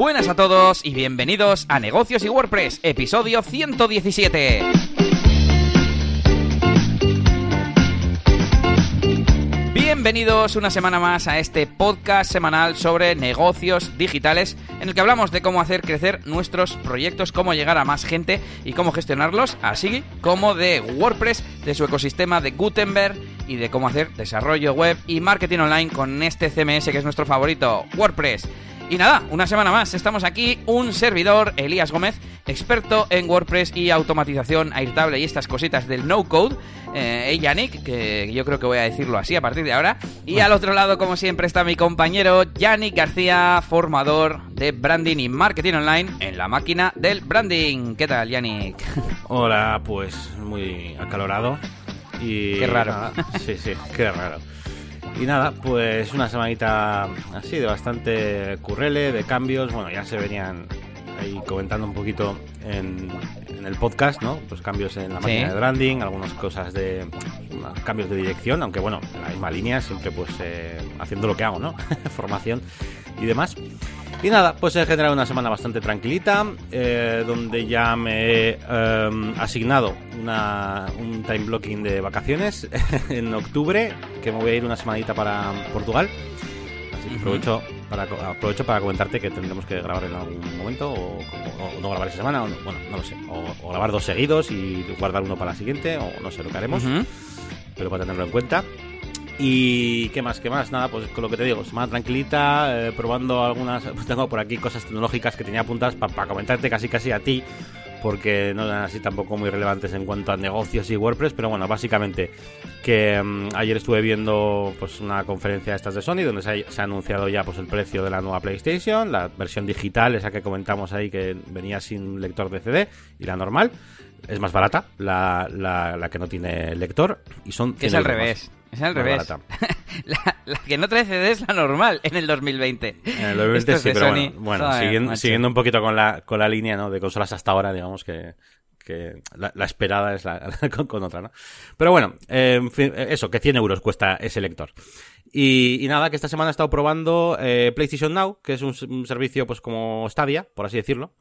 Buenas a todos y bienvenidos a Negocios y WordPress, episodio 117. Bienvenidos una semana más a este podcast semanal sobre negocios digitales en el que hablamos de cómo hacer crecer nuestros proyectos, cómo llegar a más gente y cómo gestionarlos, así como de WordPress, de su ecosistema de Gutenberg y de cómo hacer desarrollo web y marketing online con este CMS que es nuestro favorito, WordPress. Y nada, una semana más, estamos aquí, un servidor, Elías Gómez, experto en WordPress y automatización airtable y estas cositas del no-code, eh, Yannick, que yo creo que voy a decirlo así a partir de ahora, y al otro lado, como siempre, está mi compañero Yannick García, formador de branding y marketing online en la máquina del branding. ¿Qué tal, Yannick? Hola, pues muy acalorado. Y Qué raro. sí, sí, qué raro. Y nada, pues una semanita así de bastante currele, de cambios. Bueno, ya se venían ahí comentando un poquito en, en el podcast, ¿no? Pues cambios en la Sí. máquina de branding, algunas cosas de cambios de dirección, aunque bueno, en la misma línea, siempre pues eh, haciendo lo que hago, ¿no? Formación y demás. Y nada, pues he generado una semana bastante tranquilita, eh, donde ya me he eh, asignado una, un time blocking de vacaciones en octubre, que me voy a ir una semanita para Portugal. Así que aprovecho para, aprovecho para comentarte que tendremos que grabar en algún momento, o, o- o no grabar esa semana, o no- bueno, no lo sé. O, o grabar dos seguidos y guardar uno para la siguiente, o no sé lo que haremos Ujú. pero para tenerlo en cuenta. Y qué más, qué más, nada, pues con lo que te digo, semana tranquilita, eh, probando algunas, pues tengo por aquí cosas tecnológicas que tenía apuntadas para comentarte casi casi a ti, porque no eran así tampoco muy relevantes en cuanto a negocios y WordPress, pero bueno, básicamente que mm, ayer estuve viendo pues una conferencia de estas de Sony donde se ha, se ha anunciado ya pues el precio de la nueva PlayStation, la versión digital, esa que comentamos ahí que venía sin lector de CD y la normal. Es más barata, la, la, la que no tiene lector, y son es 100 al más. Es al revés. la, la que no trae CD es la normal en el 2020. En el 2020 Esto es sí, pero Sony. bueno, bueno, Joder, siguiendo, siguiendo un poquito con la, con la línea ¿no? de consolas hasta ahora, digamos que, que la, la esperada es la, con, con otra, ¿no? Pero bueno, eh, en fin, eh, eso, que 100 euros cuesta ese lector. Y, y nada, que esta semana he estado probando eh, PlayStation Now, que es un, servicio pues como Stadia, por así decirlo,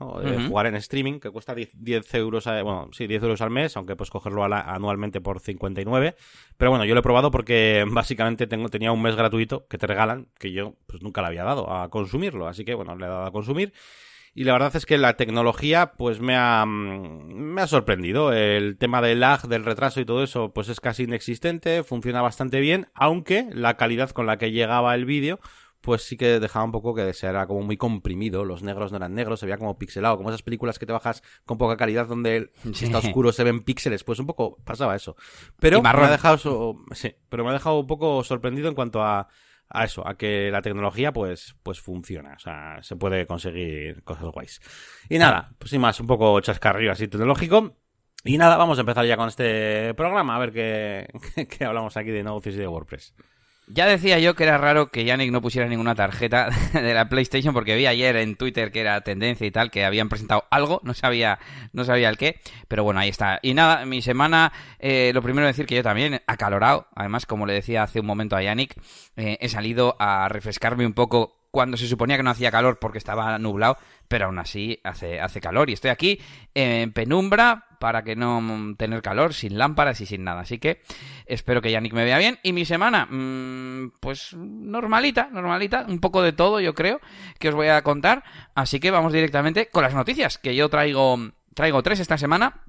jugar en streaming, que cuesta 10, 10 euros, a- bueno, sí, 10 euros al mes, aunque puedes cogerlo a la- anualmente por 59. Pero bueno, yo lo he probado porque básicamente tengo, tenía un mes gratuito que te regalan, que yo pues nunca le había dado a consumirlo, así que bueno, le he dado a consumir. Y la verdad es que la tecnología pues me ha, mm, me ha sorprendido. El tema del lag, del retraso y todo eso pues es casi inexistente, funciona bastante bien, aunque la calidad con la que llegaba el vídeo pues sí que dejaba un poco que desear, era como muy comprimido, los negros no eran negros, se veía como pixelado, como esas películas que te bajas con poca calidad donde si está oscuro se ven píxeles, pues un poco pasaba eso. Pero me ha dejado sí, pero me ha dejado un poco sorprendido en cuanto a a eso, a que la tecnología pues, pues funciona, o sea, se puede conseguir cosas guays. Y nada, pues sin más, un poco chascarrillo así tecnológico. Y nada, vamos a empezar ya con este programa, a ver qué, qué, hablamos aquí de negocios y de WordPress. Ya decía yo que era raro que Yannick no pusiera ninguna tarjeta de la PlayStation porque vi ayer en Twitter que era tendencia y tal, que habían presentado algo, no sabía, no sabía el qué, pero bueno, ahí está. Y nada, mi semana, eh, lo primero decir que yo también, acalorado, además como le decía hace un momento a Yannick, eh, he salido a refrescarme un poco cuando se suponía que no hacía calor porque estaba nublado, pero aún así hace, hace calor y estoy aquí en penumbra para que no tener calor, sin lámparas y sin nada. Así que espero que Yannick me vea bien. Y mi semana, mm, pues normalita, normalita, un poco de todo yo creo que os voy a contar. Así que vamos directamente con las noticias, que yo traigo, traigo tres esta semana.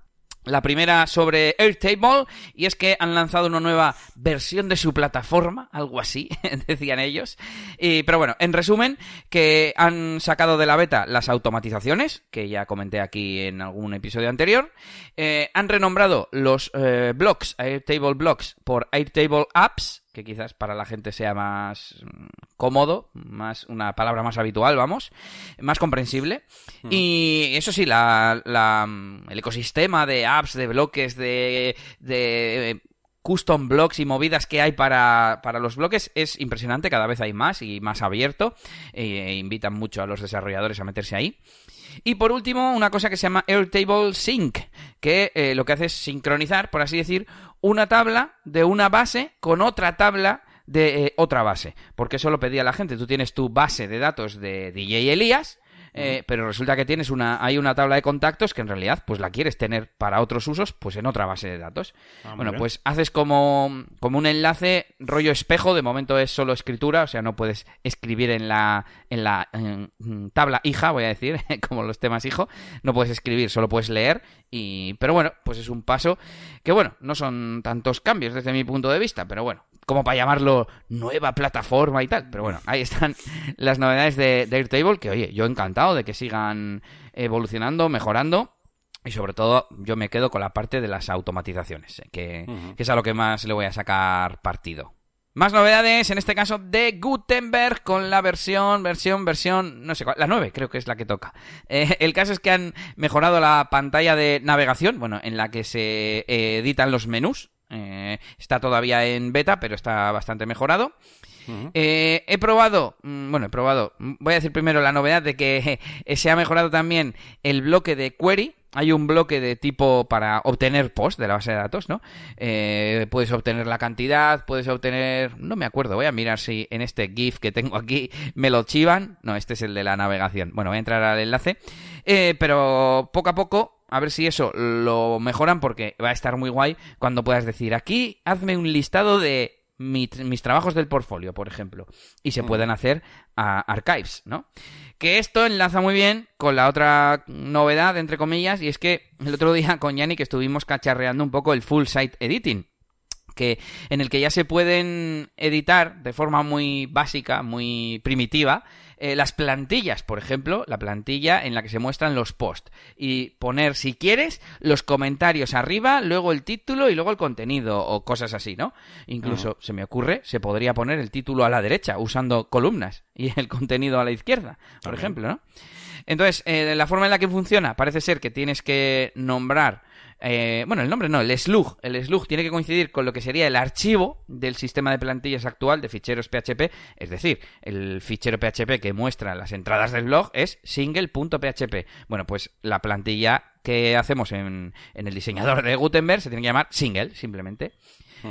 La primera sobre Airtable, y es que han lanzado una nueva versión de su plataforma, algo así, decían ellos. Y, pero bueno, en resumen, que han sacado de la beta las automatizaciones, que ya comenté aquí en algún episodio anterior. Eh, han renombrado los eh, blocks, Airtable Blocks, por Airtable Apps, que quizás para la gente sea más mm, cómodo, más una palabra más habitual, vamos, más comprensible. Y eso sí, la, la, el ecosistema de apps, de bloques, de, de eh, custom blocks y movidas que hay para, para los bloques es impresionante, cada vez hay más y más abierto, e invitan mucho a los desarrolladores a meterse ahí. Y por último, una cosa que se llama Airtable Sync, que eh, lo que hace es sincronizar, por así decir, una tabla de una base con otra tabla de eh, otra base. Porque eso lo pedía la gente. Tú tienes tu base de datos de DJ Elías, eh, pero resulta que tienes una, hay una tabla de contactos que en realidad pues la quieres tener para otros usos pues en otra base de datos. Ah, bueno, bien. pues haces como, como un enlace rollo espejo, de momento es solo escritura, o sea, no puedes escribir en la, en la tabla hija, voy a decir, como los temas hijo, no puedes escribir, solo puedes leer, y, pero bueno, pues es un paso que bueno, no son tantos cambios desde mi punto de vista, pero bueno, como para llamarlo nueva plataforma y tal. Pero bueno, ahí están las novedades de, de Airtable, que oye, yo encantado de que sigan evolucionando, mejorando. Y sobre todo, yo me quedo con la parte de las automatizaciones, eh, que, es a lo que más le voy a sacar partido. Más novedades, en este caso de Gutenberg, con la versión, versión, versión, no sé cuál, la 9 creo que es la que toca. Eh, el caso es que han mejorado la pantalla de navegación, bueno, en la que se eh, editan los menús. Eh, está todavía en beta, pero está bastante mejorado. Eh, he probado, mm, bueno, he probado, voy a decir primero la novedad de que se ha mejorado también el bloque de query. Hay un bloque de tipo para obtener post de la base de datos, ¿no? Eh, puedes obtener la cantidad, puedes obtener... No me acuerdo, voy a mirar si en este GIF que tengo aquí me lo chivan. No, este es el de la navegación. Bueno, voy a entrar al enlace. Eh, pero poco a poco a ver si eso lo mejoran porque va a estar muy guay cuando puedas decir aquí hazme un listado de mi- mis trabajos del portfolio, por ejemplo, y se pueden hacer a archives, ¿no? Que esto enlaza muy bien con la otra novedad, entre comillas, y es que el otro día con Yannick estuvimos cacharreando un poco el full site editing que en el que ya se pueden editar de forma muy básica, muy primitiva, eh, las plantillas, por ejemplo, la plantilla en la que se muestran los posts y poner, si quieres, los comentarios arriba, luego el título y luego el contenido o cosas así, ¿no? Incluso se me ocurre, se podría poner el título a la derecha usando columnas y el contenido a la izquierda, por También. ejemplo, ¿no? Entonces, eh, la forma en la que funciona parece ser que tienes que nombrar eh, bueno, el nombre no, el slug. El slug tiene que coincidir con lo que sería el archivo del sistema de plantillas actual de ficheros PHP. Es decir, el fichero PHP que muestra las entradas del blog es single.php. Bueno, pues la plantilla que hacemos en, en el diseñador de Gutenberg se tiene que llamar single, simplemente.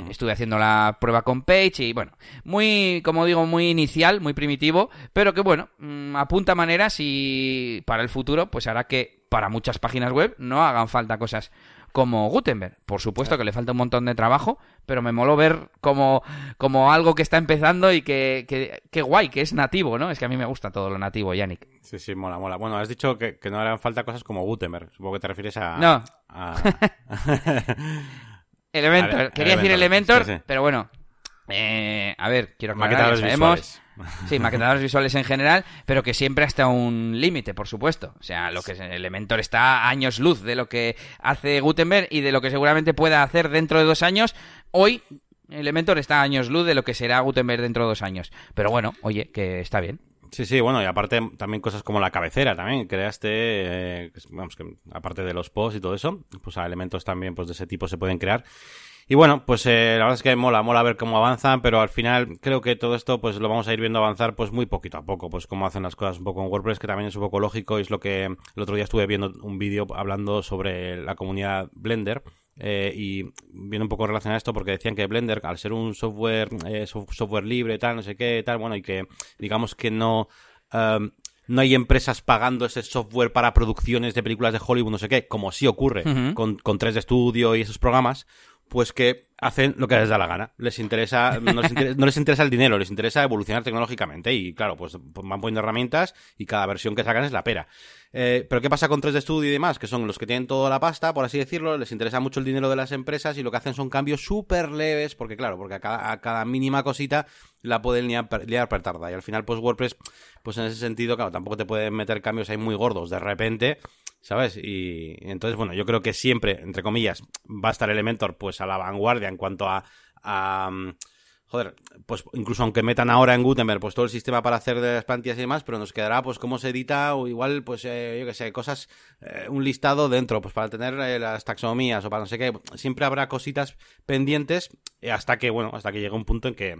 Estuve haciendo la prueba con Page y bueno, muy, como digo, muy inicial, muy primitivo, pero que bueno, mm, apunta maneras y para el futuro pues hará que para muchas páginas web no hagan falta cosas como Gutenberg. Por supuesto que le falta un montón de trabajo, pero me moló ver como, como algo que está empezando y que, que, que guay, que es nativo, ¿no? Es que a mí me gusta todo lo nativo, Yannick. Sí, sí, mola, mola. Bueno, has dicho que, que no harán falta cosas como Gutenberg. Supongo que te refieres a... No. a- Elementor, quería decir Elementor, Elementor, sí, sí. pero bueno. eh, a ver, quiero aclarar, ya sabemos. visuales. Sí, maquetadores visuales en general, pero que siempre hasta un límite, por supuesto. O sea, lo que es Elementor está a años luz de lo que hace Gutenberg y de lo que seguramente pueda hacer dentro de dos años. Hoy, Elementor está años luz de lo que será Gutenberg dentro de dos años. Pero bueno, oye, que está bien. Sí, sí, bueno, y aparte también cosas como la cabecera también, creaste, eh, vamos, que aparte de los posts y todo eso, pues elementos también pues de ese tipo se pueden crear. Y bueno, pues eh, la verdad es que mola, mola ver cómo avanzan, pero al final creo que todo esto pues lo vamos a ir viendo avanzar pues muy poquito a poco, pues cómo hacen las cosas un poco en WordPress, que también es un poco lógico y es lo que el otro día estuve viendo un vídeo hablando sobre la comunidad Blender. eh, y viene un poco relacionado a esto porque decían que Blender, al ser un software, eh, sof- software libre, tal, no sé qué, tal, bueno, y que digamos que no, um, no hay empresas pagando ese software para producciones de películas de Hollywood, no sé qué, como sí ocurre con, con 3D Studio y esos programas, pues que hacen lo que les da la gana. Les interesa, no les interesa, no les interesa el dinero, les interesa evolucionar tecnológicamente y claro, pues van poniendo herramientas y cada versión que sacan es la pera. Eh, pero ¿qué pasa con 3D Studio y demás? Que son los que tienen toda la pasta, por así decirlo, les interesa mucho el dinero de las empresas y lo que hacen son cambios súper leves, porque claro, porque a cada, a cada mínima cosita la pueden liar, per- liar pertarda. Y al final, pues WordPress, pues en ese sentido, claro, tampoco te pueden meter cambios ahí muy gordos de repente, ¿sabes? Y entonces, bueno, yo creo que siempre, entre comillas, va a estar Elementor pues a la vanguardia en cuanto a... mm, Joder, pues incluso aunque metan ahora en Gutenberg pues todo el sistema para hacer de las plantillas y demás, pero nos quedará pues cómo se edita o igual pues eh, yo que sé, cosas, eh, un listado dentro, pues para tener eh, las taxonomías o para no sé qué, siempre habrá cositas pendientes hasta que, bueno, hasta que llegue un punto en que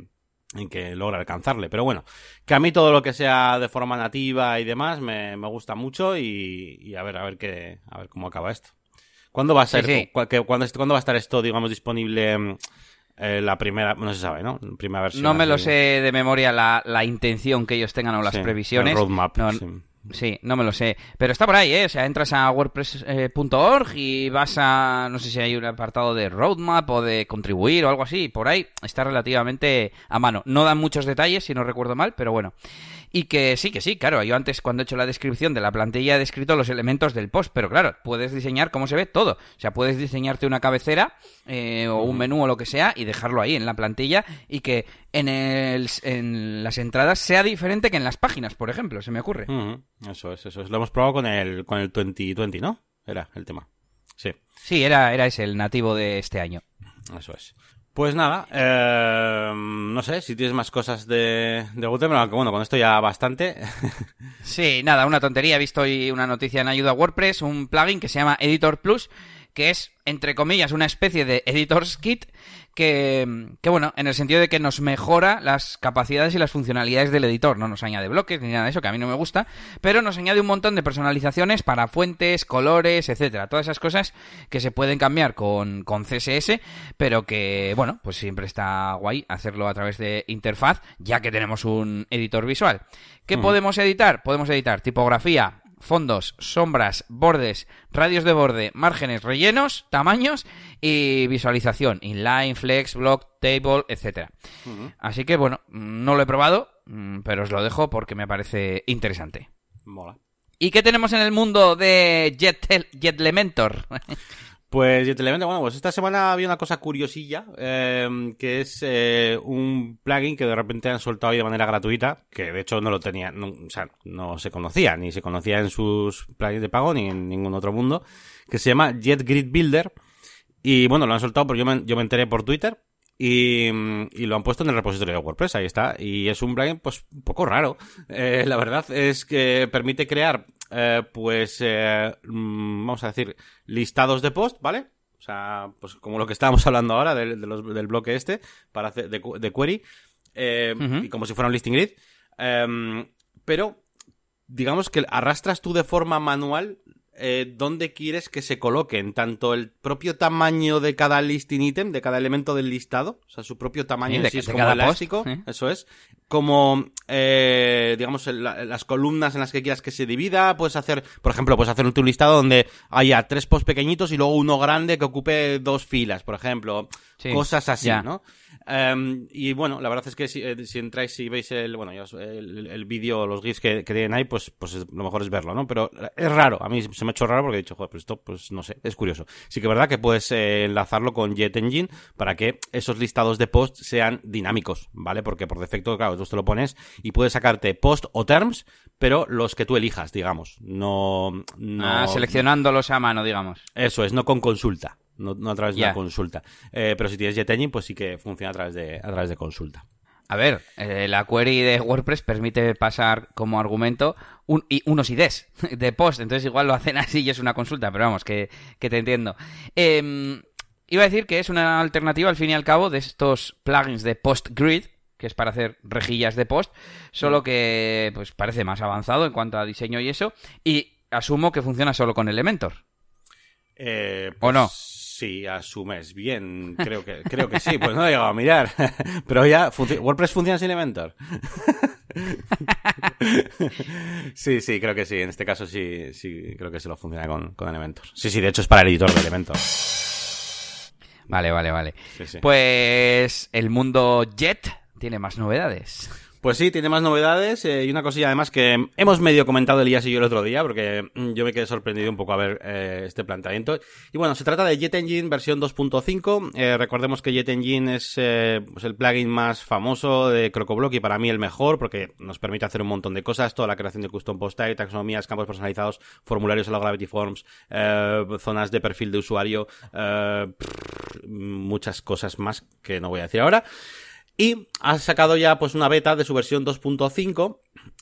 en que logra alcanzarle. Pero bueno, que a mí todo lo que sea de forma nativa y demás me, me gusta mucho y, y a ver, a ver qué, a ver cómo acaba esto. ¿Cuándo va a ser, Sí, sí. cu- que- cuándo, ¿cuándo va a estar esto, digamos, disponible mm, eh, la primera, no se sabe, ¿no? Primera versión. No me lo sé de memoria la, la intención que ellos tengan o las Sí, previsiones. el roadmap, No, sí. Sí, no me lo sé. Pero está por ahí, ¿eh? O sea, entras a wordpress.org y vas a. No sé si hay un apartado de roadmap o de contribuir o algo así. Por ahí está relativamente a mano. No dan muchos detalles, si no recuerdo mal, pero bueno. Y que sí, que sí, claro. Yo antes, cuando he hecho la descripción de la plantilla, he descrito los elementos del post, pero claro, puedes diseñar cómo se ve todo. O sea, puedes diseñarte una cabecera eh, o un menú o lo que sea y dejarlo ahí en la plantilla y que en, el, en las entradas sea diferente que en las páginas, por ejemplo, se me ocurre. Eso es, eso es. Lo hemos probado con el, con el 2020, ¿no? Era el tema. Sí. Sí, era, era ese el nativo de este año. Eso es. Pues nada, eh, no sé si tienes más cosas de, de Gutenberg, aunque bueno, con esto ya bastante. sí, nada, una tontería. He visto hoy una noticia en ayuda a WordPress, un plugin que se llama Editor Plus, que es, entre comillas, una especie de Editor's Kit que, que, bueno, en el sentido de que nos mejora las capacidades y las funcionalidades del editor. No nos añade bloques ni nada de eso, que a mí no me gusta, pero nos añade un montón de personalizaciones para fuentes, colores, etcétera. Todas esas cosas que se pueden cambiar con, con CSS, pero que, bueno, pues siempre está guay hacerlo a través de interfaz, ya que tenemos un editor visual. ¿Qué podemos editar? Podemos editar tipografía, fondos, sombras, bordes, radios de borde, márgenes, rellenos, tamaños y visualización, inline, flex, block, table, etcétera. Así que bueno, no lo he probado, mm, pero os lo dejo porque me parece interesante. Mola. ¿Y qué tenemos en el mundo de Jet, Jetlementor? Pues Jetlementor, bueno, pues esta semana había una cosa curiosilla, em, que es eh, un plugin que de repente han soltado de manera gratuita, que de hecho no lo tenía, o sea, no se conocía, ni se conocía en sus plugins de pago, ni en ningún otro mundo, que se llama Jet Grid Builder. Y bueno, lo han soltado porque yo me, yo me enteré por Twitter, y, y, lo han puesto en el repositorio de WordPress, ahí está. Y es un plugin, pues, un poco raro. Eh, la verdad es que permite crear eh, pues, eh, mm, vamos a decir, listados de post, ¿vale? O sea, pues como lo que estábamos hablando ahora del, del bloque este, para hacer de, de query, eh, y como si fuera un listing grid. Em, pero, digamos que arrastras tú de forma manual eh, dónde quieres que se coloquen tanto el propio tamaño de cada listing item, de cada elemento del listado, o sea, su propio tamaño de, sí, es como elástico, eso es, como, eh, digamos, las columnas en las que quieras que se divida, puedes hacer, por ejemplo, puedes hacer un listado donde haya tres posts pequeñitos y luego uno grande que ocupe dos filas, por ejemplo, cosas así, ¿no? Um, y bueno, la verdad es que si, eh, si entráis y veis el, bueno, el, el vídeo, los GIFs que, que, tienen ahí, pues, pues lo mejor es verlo, ¿no? Pero es raro, a mí se me ha hecho raro porque he dicho, joder, pues esto, pues no sé, es curioso. Sí que es verdad que puedes eh, enlazarlo con Jet Engine para que esos listados de posts sean dinámicos, ¿vale? Porque por defecto, claro, tú te lo pones y puedes sacarte post o terms, pero los que tú elijas, digamos, no... no... Ah, seleccionándolos a mano, digamos. Eso es, no con consulta no, a través de una consulta. Eh, pero si tienes JetEngine, pues sí que funciona a través de, a través de consulta. A ver, eh, la query de WordPress permite pasar como argumento un, y unos IDs de post, entonces igual lo hacen así y es una consulta, pero vamos, que, te entiendo. Em, iba a decir que es una alternativa al fin y al cabo de estos plugins de PostGrid, que es para hacer rejillas de post, solo que pues parece más avanzado en cuanto a diseño y eso, y asumo que funciona solo con Elementor. Eh, ¿O no? Sí, asumes bien, creo que, creo que sí, pues no he llegado a mirar. Pero ya, ¿WordPress funciona sin Elementor? sí, sí, creo que sí. En este caso sí, sí, creo que se lo funciona con, con Elementor. Sí, sí, de hecho es para el editor de Elementor. Vale, vale, vale. Pues el mundo Jet tiene más novedades. Pues sí, tiene más novedades eh, y una cosilla además que hemos medio comentado Elías y yo el otro día porque mm, yo me quedé sorprendido un poco a ver eh, este planteamiento. Y bueno, se trata de Jet Engine versión 2.5. Eh, recordemos que Jet Engine es pues el plugin más famoso de CrocoBlock y para mí el mejor porque nos permite hacer un montón de cosas, toda la creación de custom post type, taxonomías, campos personalizados, formularios a la Gravity Forms, zonas de perfil de usuario, muchas cosas más que no voy a decir ahora. Y ha sacado ya pues una beta de su versión 2.5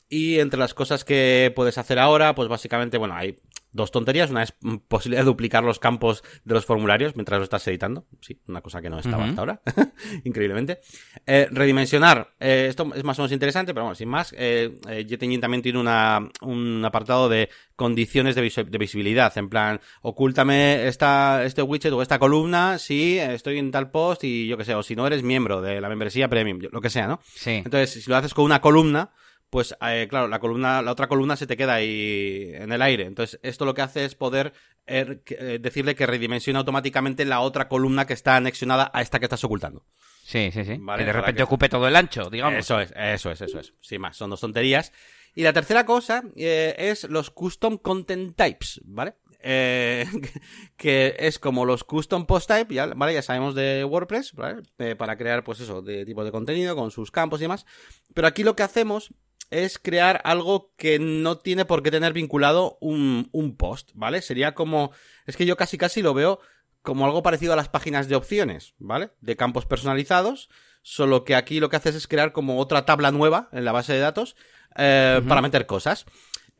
y entre las cosas que puedes hacer ahora, pues básicamente, bueno, hay dos tonterías. Una es posibilidad de duplicar los campos de los formularios mientras lo estás editando. Sí, una cosa que no estaba hasta ahora. Increíblemente. Eh, redimensionar. Eh, esto es más o menos interesante, pero bueno, sin más. Eh, eh también tiene una, un apartado de condiciones de, de, visibilidad. En plan, ocúltame esta, este widget o esta columna si estoy en tal post y yo que sé, o si no eres miembro de la membresía premium, lo que sea, ¿no? Sí. Entonces, si lo haces con una columna, pues eh, claro, la columna, la otra columna se te queda ahí en el aire. Entonces, esto lo que hace es poder er, eh, decirle que redimensiona automáticamente la otra columna que está anexionada a esta que estás ocultando. Sí, sí, sí. que de repente ocupe todo el ancho, digamos. Eso es, eso es, eso es. Sin más, son dos tonterías. Y la tercera cosa eh, es los custom content types, ¿vale? Eh, que es como los custom post type, ya, ¿vale? Ya sabemos de WordPress, ¿vale? Eh, para crear, pues eso, de tipo de contenido con sus campos y demás. Pero aquí lo que hacemos es crear algo que no tiene por qué tener vinculado un, un post, ¿vale? Sería como, es que yo casi casi lo veo como algo parecido a las páginas de opciones, ¿vale? De campos personalizados, solo que aquí lo que haces es crear como otra tabla nueva en la base de datos eh, para meter cosas.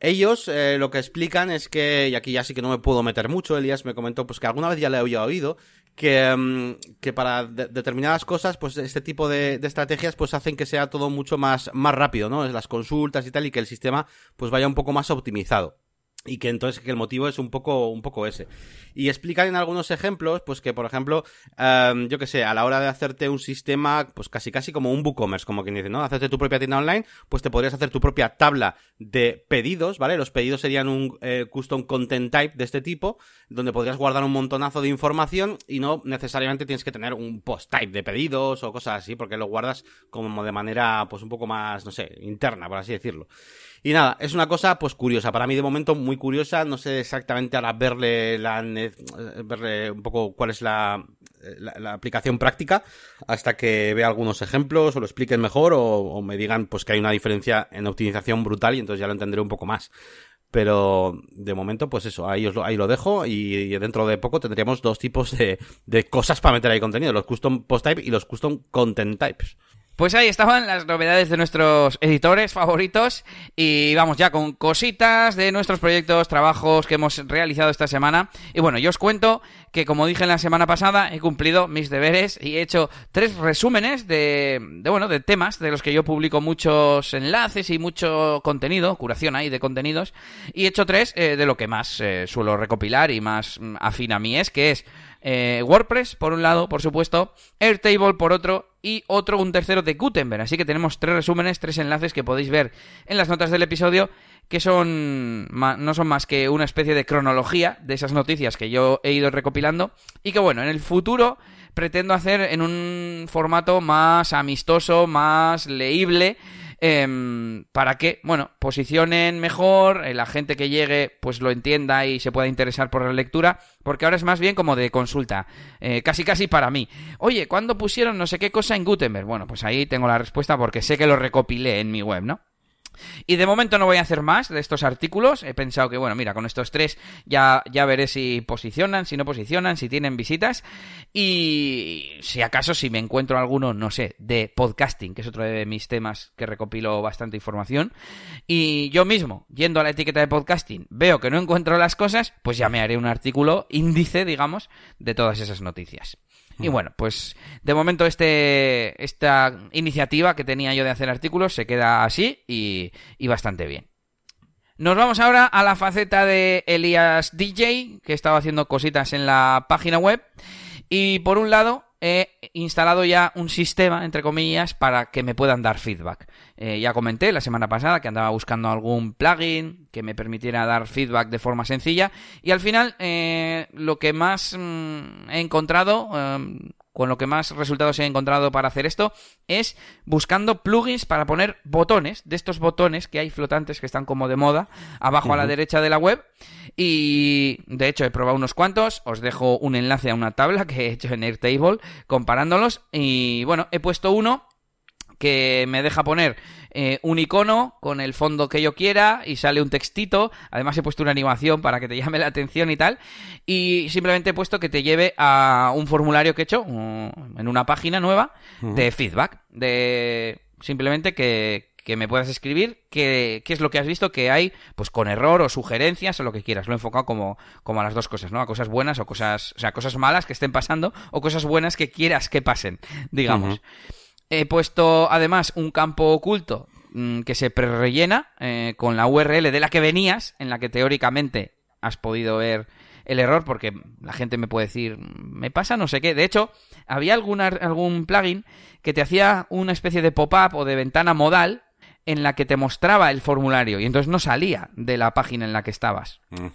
Ellos eh, lo que explican es que, y aquí ya sí que no me puedo meter mucho, Elías me comentó pues que alguna vez ya le había oído, que, mm, que para determinadas cosas, pues este tipo de, de, estrategias pues hacen que sea todo mucho más, más rápido, ¿no? Las consultas y tal, y que el sistema pues vaya un poco más optimizado y que entonces que el motivo es un poco un poco ese y explican en algunos ejemplos pues que por ejemplo um, yo que sé a la hora de hacerte un sistema pues casi casi como un WooCommerce como quien dice no hacerte tu propia tienda online pues te podrías hacer tu propia tabla de pedidos vale los pedidos serían un eh, custom content type de este tipo donde podrías guardar un montonazo de información y no necesariamente tienes que tener un post type de pedidos o cosas así porque lo guardas como de manera pues un poco más no sé interna por así decirlo. Y nada, es una cosa pues curiosa, para mí de momento muy curiosa, no sé exactamente ahora verle la verle un poco cuál es la, la, aplicación práctica hasta que vea algunos ejemplos o lo expliquen mejor o, me digan pues que hay una diferencia en optimización brutal y entonces ya lo entenderé un poco más. Pero de momento, pues eso, ahí, os lo, ahí lo dejo y, dentro de poco tendríamos dos tipos de, de cosas para meter ahí contenido, los custom post type y los custom content types. Pues ahí estaban las novedades de nuestros editores favoritos y vamos ya con cositas de nuestros proyectos, trabajos que hemos realizado esta semana. Y bueno, yo os cuento que como dije en la semana pasada, he cumplido mis deberes y he hecho tres resúmenes de, de bueno, de temas de los que yo publico muchos enlaces y mucho contenido, curación ahí de contenidos, y he hecho tres eh, de lo que más eh, suelo recopilar y más mm, afín a mí es, que es eh, WordPress, por un lado, por supuesto, Airtable por otro, y otro, un tercero de Gutenberg. Así que tenemos tres resúmenes, tres enlaces que podéis ver en las notas del episodio, que son no son más que una especie de cronología de esas noticias que yo he ido recopilando, y que bueno, en el futuro pretendo hacer en un formato más amistoso, más leíble, eh, para que, bueno, posicionen mejor, eh, la gente que llegue pues lo entienda y se pueda interesar por la lectura, porque ahora es más bien como de consulta, eh, casi casi para mí. Oye, ¿cuándo pusieron no sé qué cosa en Gutenberg? Bueno, pues ahí tengo la respuesta porque sé que lo recopilé en mi web, ¿no? Y de momento no voy a hacer más de estos artículos. He pensado que, bueno, mira, con estos tres ya, ya veré si posicionan, si no posicionan, si tienen visitas. Y si acaso, si me encuentro alguno, no sé, de podcasting, que es otro de mis temas que recopilo bastante información. Y yo mismo, yendo a la etiqueta de podcasting, veo que no encuentro las cosas, pues ya me haré un artículo índice, digamos, de todas esas noticias. Y bueno, pues de momento este, esta iniciativa que tenía yo de hacer artículos se queda así y, y bastante bien. Nos vamos ahora a la faceta de Elias DJ, que estaba haciendo cositas en la página web. Y por un lado, he instalado ya un sistema, entre comillas, para que me puedan dar feedback. Eh, ya comenté la semana pasada que andaba buscando algún plugin que me permitiera dar feedback de forma sencilla. Y al final, eh, lo que más mm, he encontrado, em, con lo que más resultados he encontrado para hacer esto, es buscando plugins para poner botones, de estos botones que hay flotantes que están como de moda, abajo a la derecha de la web. Y de hecho he probado unos cuantos, os dejo un enlace a una tabla que he hecho en Airtable comparándolos. Y bueno, he puesto uno que me deja poner eh, un icono con el fondo que yo quiera y sale un textito. Además he puesto una animación para que te llame la atención y tal. Y simplemente he puesto que te lleve a un formulario que he hecho en una página nueva de feedback. De simplemente que, que me puedas escribir qué, qué, es lo que has visto que hay, pues con error o sugerencias o lo que quieras. Lo he enfocado como, como a las dos cosas, ¿no? A cosas buenas o cosas, o sea, cosas malas que estén pasando o cosas buenas que quieras que pasen, digamos. He puesto además un campo oculto mm, que se prerellena eh, con la URL de la que venías, en la que teóricamente has podido ver el error, porque la gente me puede decir, me pasa no sé qué. De hecho, había algún plugin que te hacía una especie de pop-up o de ventana modal en la que te mostraba el formulario y entonces no salía de la página en la que estabas. Mm.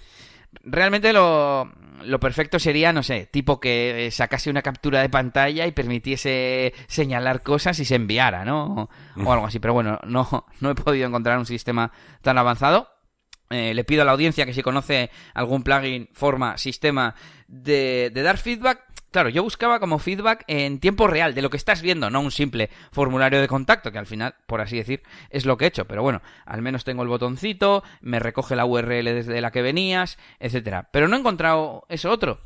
Realmente lo, lo perfecto sería, no sé, tipo que sacase una captura de pantalla y permitiese señalar cosas y se enviara, ¿no? O algo así. Pero bueno, no, no he podido encontrar un sistema tan avanzado. Eh, le pido a la audiencia que si conoce algún plugin, forma, sistema de, de dar feedback, Claro, yo buscaba como feedback en tiempo real de lo que estás viendo, no un simple formulario de contacto, que al final, por así decir, es lo que he hecho. Pero bueno, al menos tengo el botoncito, me recoge la URL desde la que venías, etcétera. Pero no he encontrado eso otro.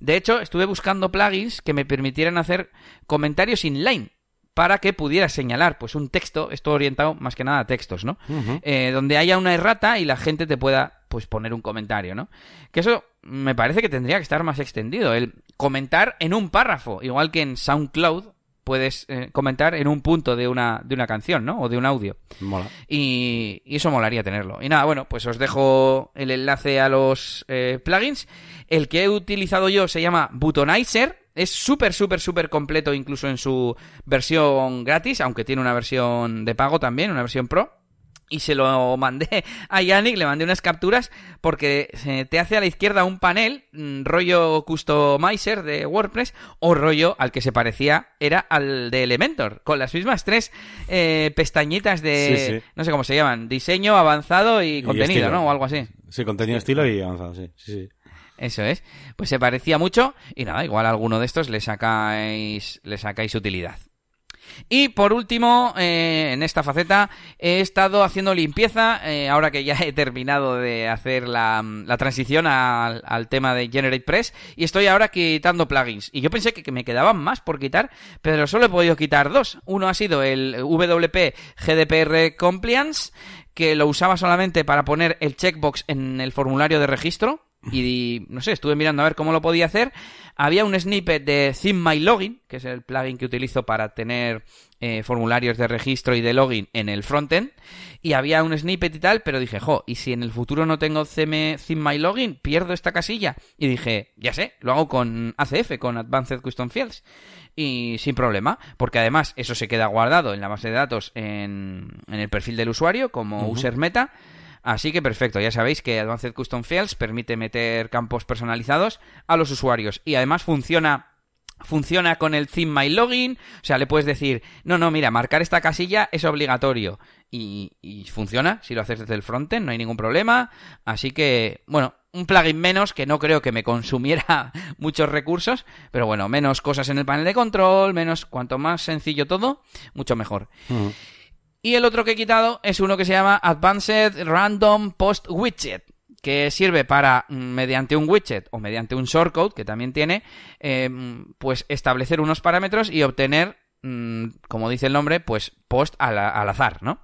De hecho, estuve buscando plugins que me permitieran hacer comentarios inline para que pudiera señalar pues un texto, esto orientado más que nada a textos, ¿no? Eh, donde haya una errata y la gente te pueda pues poner un comentario, ¿no? Que eso me parece que tendría que estar más extendido, el comentar en un párrafo, igual que en SoundCloud puedes eh, comentar en un punto de una, de una canción, ¿no? O de un audio. Mola. Y, y eso molaría tenerlo. Y nada, bueno, pues os dejo el enlace a los eh, plugins. El que he utilizado yo se llama Buttonizer. Es súper, súper, súper completo incluso en su versión gratis, aunque tiene una versión de pago también, una versión pro. Y se lo mandé a Yannick, le mandé unas capturas porque se te hace a la izquierda un panel, mm, rollo customizer de WordPress, o rollo al que se parecía era al de Elementor, con las mismas tres eh, pestañitas de, Sí, sí. no sé cómo se llaman, diseño, avanzado y, contenido, estilo. ¿no? O algo así. Sí, contenido, estilo y avanzado, sí. sí, sí. Eso es. Pues se parecía mucho y nada, igual a alguno de estos le sacáis, le sacáis utilidad. Y por último, eh, en esta faceta he estado haciendo limpieza, eh, ahora que ya he terminado de hacer la, transición al, al tema de GeneratePress, y estoy ahora quitando plugins. Y yo pensé que, que me quedaban más por quitar, pero solo he podido quitar dos. Uno ha sido el WP GDPR Compliance, que lo usaba solamente para poner el checkbox en el formulario de registro. Y no sé, estuve mirando a ver cómo lo podía hacer. Había un snippet de My Login, que es el plugin que utilizo para tener eh, formularios de registro y de login en el frontend. Y había un snippet y tal, pero dije, jo, ¿y si en el futuro no tengo My Login? ¿Pierdo esta casilla? Y dije, ya sé, lo hago con ACF, con Advanced Custom Fields. Y sin problema, porque además eso se queda guardado en la base de datos en, en el perfil del usuario como user meta. Así que perfecto, ya sabéis que Advanced Custom Fields permite meter campos personalizados a los usuarios y además funciona funciona con el theme login, o sea, le puedes decir, no, no, mira, marcar esta casilla es obligatorio y, funciona si lo haces desde el frontend, no hay ningún problema, así que, bueno, un plugin menos que no creo que me consumiera muchos recursos, pero bueno, menos cosas en el panel de control, menos cuanto más sencillo todo, mucho mejor. Ujú. Y el otro que he quitado es uno que se llama Advanced Random Post Widget, que sirve para, mm, mediante un widget o mediante un shortcode, que también tiene, eh, pues establecer unos parámetros y obtener, mm, como dice el nombre, pues post al, al azar, ¿no?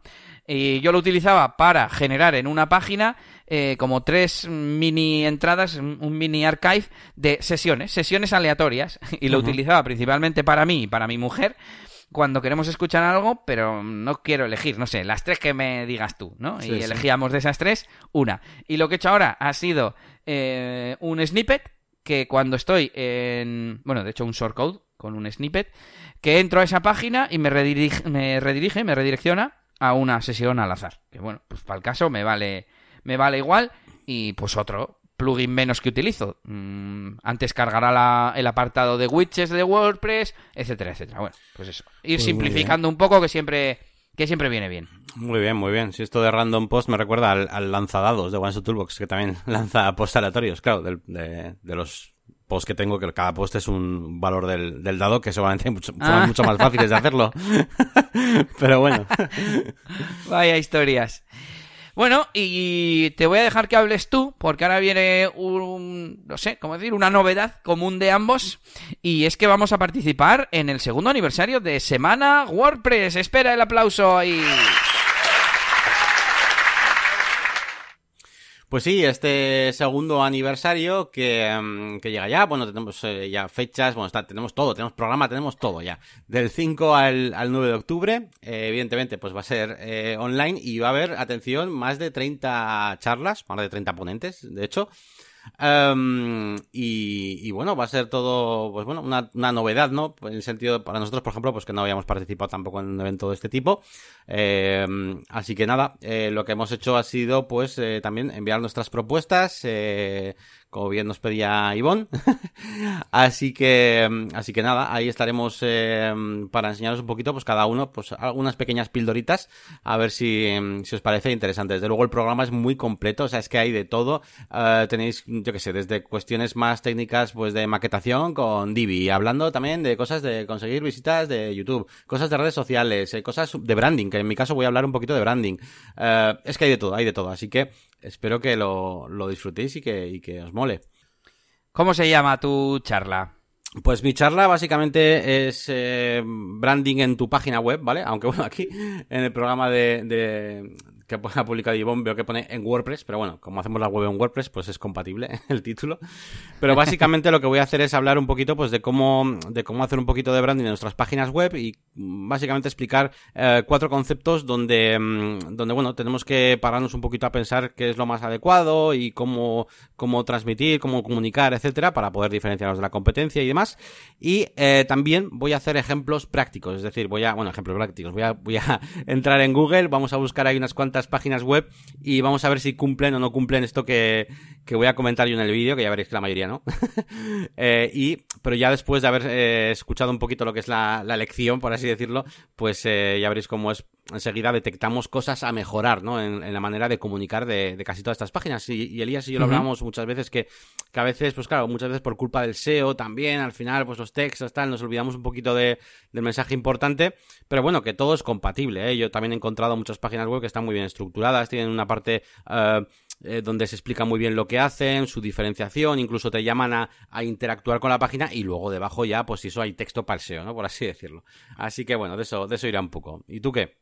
Y yo lo utilizaba para generar en una página eh, como tres mini entradas, un mini archive de sesiones, sesiones aleatorias. Y lo utilizaba principalmente para mí y para mi mujer cuando queremos escuchar algo, pero no quiero elegir, no sé, las tres que me digas tú, ¿no? Sí, y sí. elegíamos de esas tres una. Y lo que he hecho ahora ha sido eh, un snippet que cuando estoy en, bueno, de hecho un shortcode con un snippet, que entro a esa página y me redirige, me redirige, me redirecciona a una sesión al azar. Que bueno, pues para el caso me vale, me vale igual y pues otro plugin menos que utilizo. Mm, antes cargará la- el apartado de widgets de WordPress, etcétera, etcétera. Bueno, pues eso. Ir Pues simplificando un poco que siempre, que siempre viene bien. Muy bien, muy bien. Si esto de Random Post me recuerda al, al lanzadados de One Shot Toolbox, que también lanza posts aleatorios, claro, de, de los posts que tengo, que cada post es un valor del, del dado, que seguramente mucho, Ah. mucho más fáciles de hacerlo. Pero bueno. Vaya historias. Bueno, y te voy a dejar que hables tú, porque ahora viene un, no sé, cómo decir, una novedad común de ambos, y es que vamos a participar en el segundo aniversario de Semana WordPress. Espera el aplauso ahí. Pues sí, este segundo aniversario que, mm, que llega ya, bueno, tenemos eh, ya fechas, bueno, está, tenemos todo, tenemos programa, tenemos todo ya. Del 5 al, al 9 de octubre, eh, evidentemente, pues va a ser eh, online y va a haber, atención, más de 30 charlas, más de 30 ponentes, de hecho. Em, y, bueno, va a ser todo, pues bueno, una, novedad, ¿no? En el sentido, para nosotros, por ejemplo, pues que no habíamos participado tampoco en un evento de este tipo. Em, así que nada, eh, lo que hemos hecho ha sido, pues, eh, también enviar nuestras propuestas, eh, como bien nos pedía Ivonne. así que, así que nada, ahí estaremos eh, para enseñaros un poquito, pues cada uno, pues algunas pequeñas pildoritas, a ver si, si os parece interesante. Desde luego el programa es muy completo, o sea, es que hay de todo. Uh, tenéis, yo que sé, desde cuestiones más técnicas, pues de maquetación con Divi, hablando también de cosas de conseguir visitas de YouTube, cosas de redes sociales, eh, cosas de branding, que en mi caso voy a hablar un poquito de branding. Es que hay de todo, hay de todo, así que espero que lo, lo disfrutéis y que, y que os mole. ¿Cómo se llama tu charla? Pues mi charla básicamente es eh, branding en tu página web, ¿vale? Aunque bueno, aquí en el programa de, de, que ha publicado Ivonne, veo que pone en WordPress, pero bueno, como hacemos la web en WordPress, pues es compatible el título. Pero básicamente lo que voy a hacer es hablar un poquito pues de cómo, de cómo hacer un poquito de branding en nuestras páginas web y básicamente explicar eh, cuatro conceptos donde, mm, donde, bueno, tenemos que pararnos un poquito a pensar qué es lo más adecuado y cómo, cómo transmitir, cómo comunicar, etcétera, para poder diferenciarnos de la competencia y demás. Y eh, también voy a hacer ejemplos prácticos, es decir, voy a, bueno, ejemplos prácticos, voy a, voy a entrar en Google, vamos a buscar ahí unas cuantas páginas web y vamos a ver si cumplen o no cumplen esto que, que voy a comentar yo en el vídeo, que ya veréis que la mayoría no. eh, y, pero ya después de haber eh, escuchado un poquito lo que es la, la lección, por así decirlo, pues eh, ya veréis cómo es enseguida detectamos cosas a mejorar, ¿no? En, la manera de comunicar de, casi todas estas páginas. Y, Elías y yo lo hablamos muchas veces que, que, a veces, pues claro, muchas veces por culpa del SEO también, al final, pues los textos, tal, nos olvidamos un poquito de, del mensaje importante. Pero bueno, que todo es compatible, ¿eh? Yo también he encontrado muchas páginas web que están muy bien estructuradas, tienen una parte... Uh, eh, donde se explica muy bien lo que hacen, su diferenciación, incluso te llaman a, a, interactuar con la página y luego debajo ya, pues eso hay texto para el SEO, ¿no? Por así decirlo. Así que bueno, de eso, de eso irá un poco. ¿Y tú qué?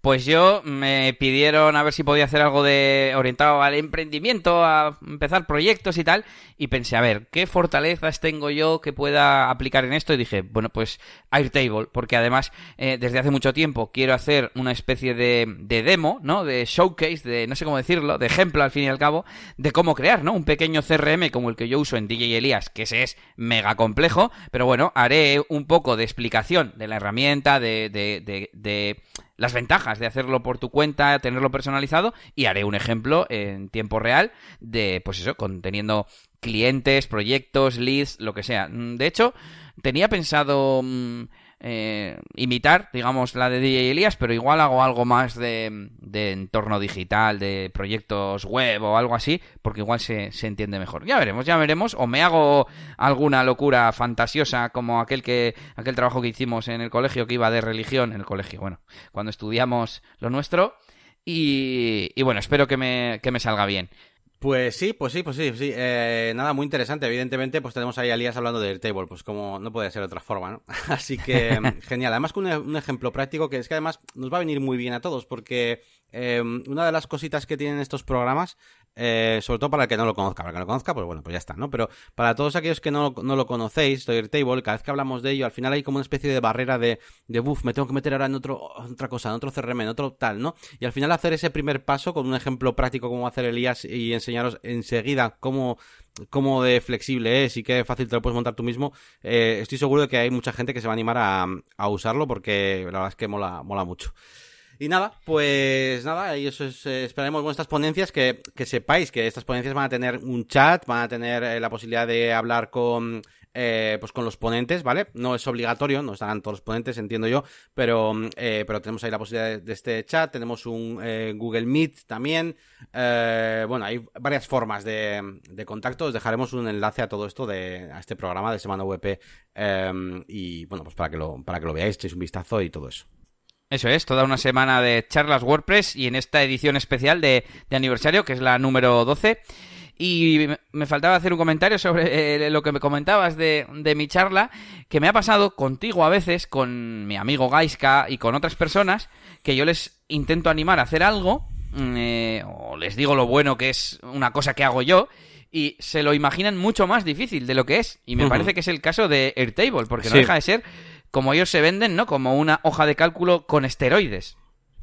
Pues yo me pidieron a ver si podía hacer algo de orientado al emprendimiento, a empezar proyectos y tal, y pensé, a ver, ¿qué fortalezas tengo yo que pueda aplicar en esto? Y dije, bueno, pues Airtable, porque además eh, desde hace mucho tiempo quiero hacer una especie de, de, demo, ¿no? De showcase, de no sé cómo decirlo, de ejemplo al fin y al cabo, de cómo crear, ¿no? Un pequeño CRM como el que yo uso en DJ Elías, que ese es mega complejo, pero bueno, haré un poco de explicación de la herramienta, de, de, de las ventajas de hacerlo por tu cuenta, tenerlo personalizado y haré un ejemplo en tiempo real de, pues eso, conteniendo clientes, proyectos, leads, lo que sea. De hecho, tenía pensado... Mm, eh, imitar, digamos, la de DJ Elías, pero igual hago algo más de, de, entorno digital, de proyectos web o algo así, porque igual se, se, entiende mejor. Ya veremos, ya veremos. O me hago alguna locura fantasiosa como aquel que aquel trabajo que hicimos en el colegio que iba de religión, en el colegio, bueno, cuando estudiamos lo nuestro. Y, y bueno, espero que me, que me salga bien. Pues sí, pues sí, pues sí, sí. Eh, nada, muy interesante. Evidentemente, pues tenemos ahí a Elías hablando del table, pues como no puede ser de otra forma, ¿no? Así que genial. Además, con un, ejemplo práctico que es que además nos va a venir muy bien a todos, porque eh, una de las cositas que tienen estos programas eh, sobre todo para el que no lo conozca. Para el que lo conozca, pues bueno, pues ya está, ¿no? Pero para todos aquellos que no, no lo conocéis, Table, cada vez que hablamos de ello, al final hay como una especie de barrera de, de buff, me tengo que meter ahora en otro, otra cosa, en otro CRM, en otro tal, ¿no? Y al final hacer ese primer paso con un ejemplo práctico como hacer Elías y enseñaros enseguida cómo cómo de flexible es y qué fácil te lo puedes montar tú mismo, eh, estoy seguro de que hay mucha gente que se va a animar a, a usarlo porque la verdad es que mola, mola mucho. Y nada, pues nada, y eso es, eh, con estas ponencias que, sepáis que estas ponencias van a tener un chat, van a tener eh, la posibilidad de hablar con, eh, pues con los ponentes, ¿vale? No es obligatorio, no estarán todos los ponentes, entiendo yo, pero, eh, pero tenemos ahí la posibilidad de, este chat, tenemos un eh, Google Meet también, bueno, hay varias formas de, de, contacto, os dejaremos un enlace a todo esto, de, a este programa de Semana VP, y bueno, pues para que, lo, para que lo veáis, echéis un vistazo y todo eso. Eso es, toda una semana de charlas WordPress y en esta edición especial de, de aniversario, que es la número 12. Y me faltaba hacer un comentario sobre eh, lo que me comentabas de, de, mi charla, que me ha pasado contigo a veces, con mi amigo Gaiska y con otras personas, que yo les intento animar a hacer algo, mm, eh, o les digo lo bueno que es una cosa que hago yo, y se lo imaginan mucho más difícil de lo que es. Y me parece que es el caso de Airtable, porque no deja de ser como ellos se venden, ¿no? Como una hoja de cálculo con esteroides.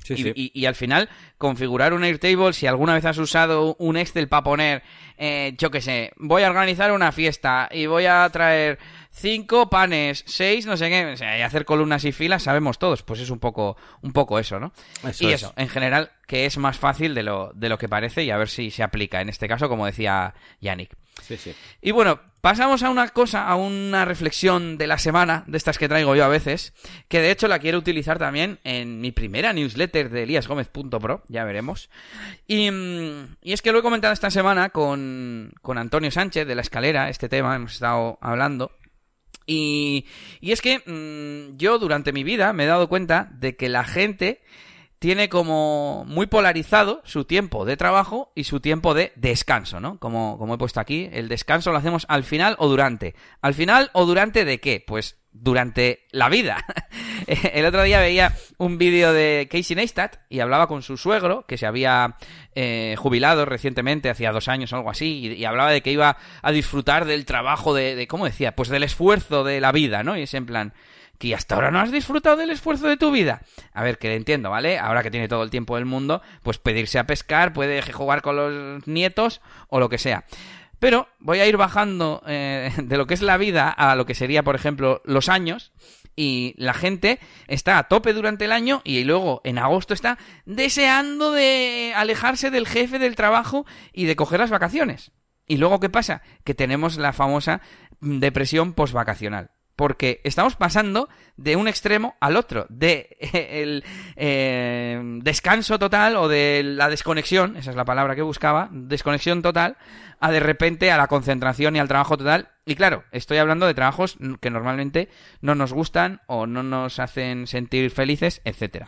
y, al final, configurar un Airtable, si alguna vez has usado un Excel para poner, eh, yo qué sé, voy a organizar una fiesta y voy a traer cinco panes, seis, no sé qué, y hacer columnas y filas, sabemos todos, pues es un poco, un poco eso, ¿no? y eso, en general, que es más fácil de lo, de lo que parece y a ver si se aplica en este caso, como decía Yannick. Sí, sí. Y bueno, pasamos a una cosa, a una reflexión de la semana, de estas que traigo yo a veces, que de hecho la quiero utilizar también en mi primera newsletter de eliasgomez.pro, ya veremos. Y, y, es que lo he comentado esta semana con, con Antonio Sánchez de la escalera, este tema, hemos estado hablando. Y, y es que mm, yo durante mi vida me he dado cuenta de que la gente tiene como muy polarizado su tiempo de trabajo y su tiempo de descanso, ¿no? Como, como he puesto aquí, el descanso lo hacemos al final o durante. ¿Al final o durante de qué? Pues durante la vida. el otro día veía un vídeo de Casey Neistat y hablaba con su suegro, que se había eh, jubilado recientemente, hacía dos años o algo así, y, hablaba de que iba a disfrutar del trabajo de, de, ¿cómo decía? Pues del esfuerzo de la vida, ¿no? Y es en plan, que hasta ahora no has disfrutado del esfuerzo de tu vida. A ver, que le entiendo, ¿vale? Ahora que tiene todo el tiempo del mundo, pues pedirse a pescar, puede jugar con los nietos o lo que sea. Pero voy a ir bajando eh, de lo que es la vida a lo que sería, por ejemplo, los años. Y la gente está a tope durante el año y luego en agosto está deseando de alejarse del jefe del trabajo y de coger las vacaciones. Y luego, ¿qué pasa? Que tenemos la famosa depresión postvacacional porque estamos pasando de un extremo al otro, de el eh, descanso total o de la desconexión, esa es la palabra que buscaba, desconexión total, a de repente a la concentración y al trabajo total. Y claro, estoy hablando de trabajos que normalmente no nos gustan o no nos hacen sentir felices, etcétera.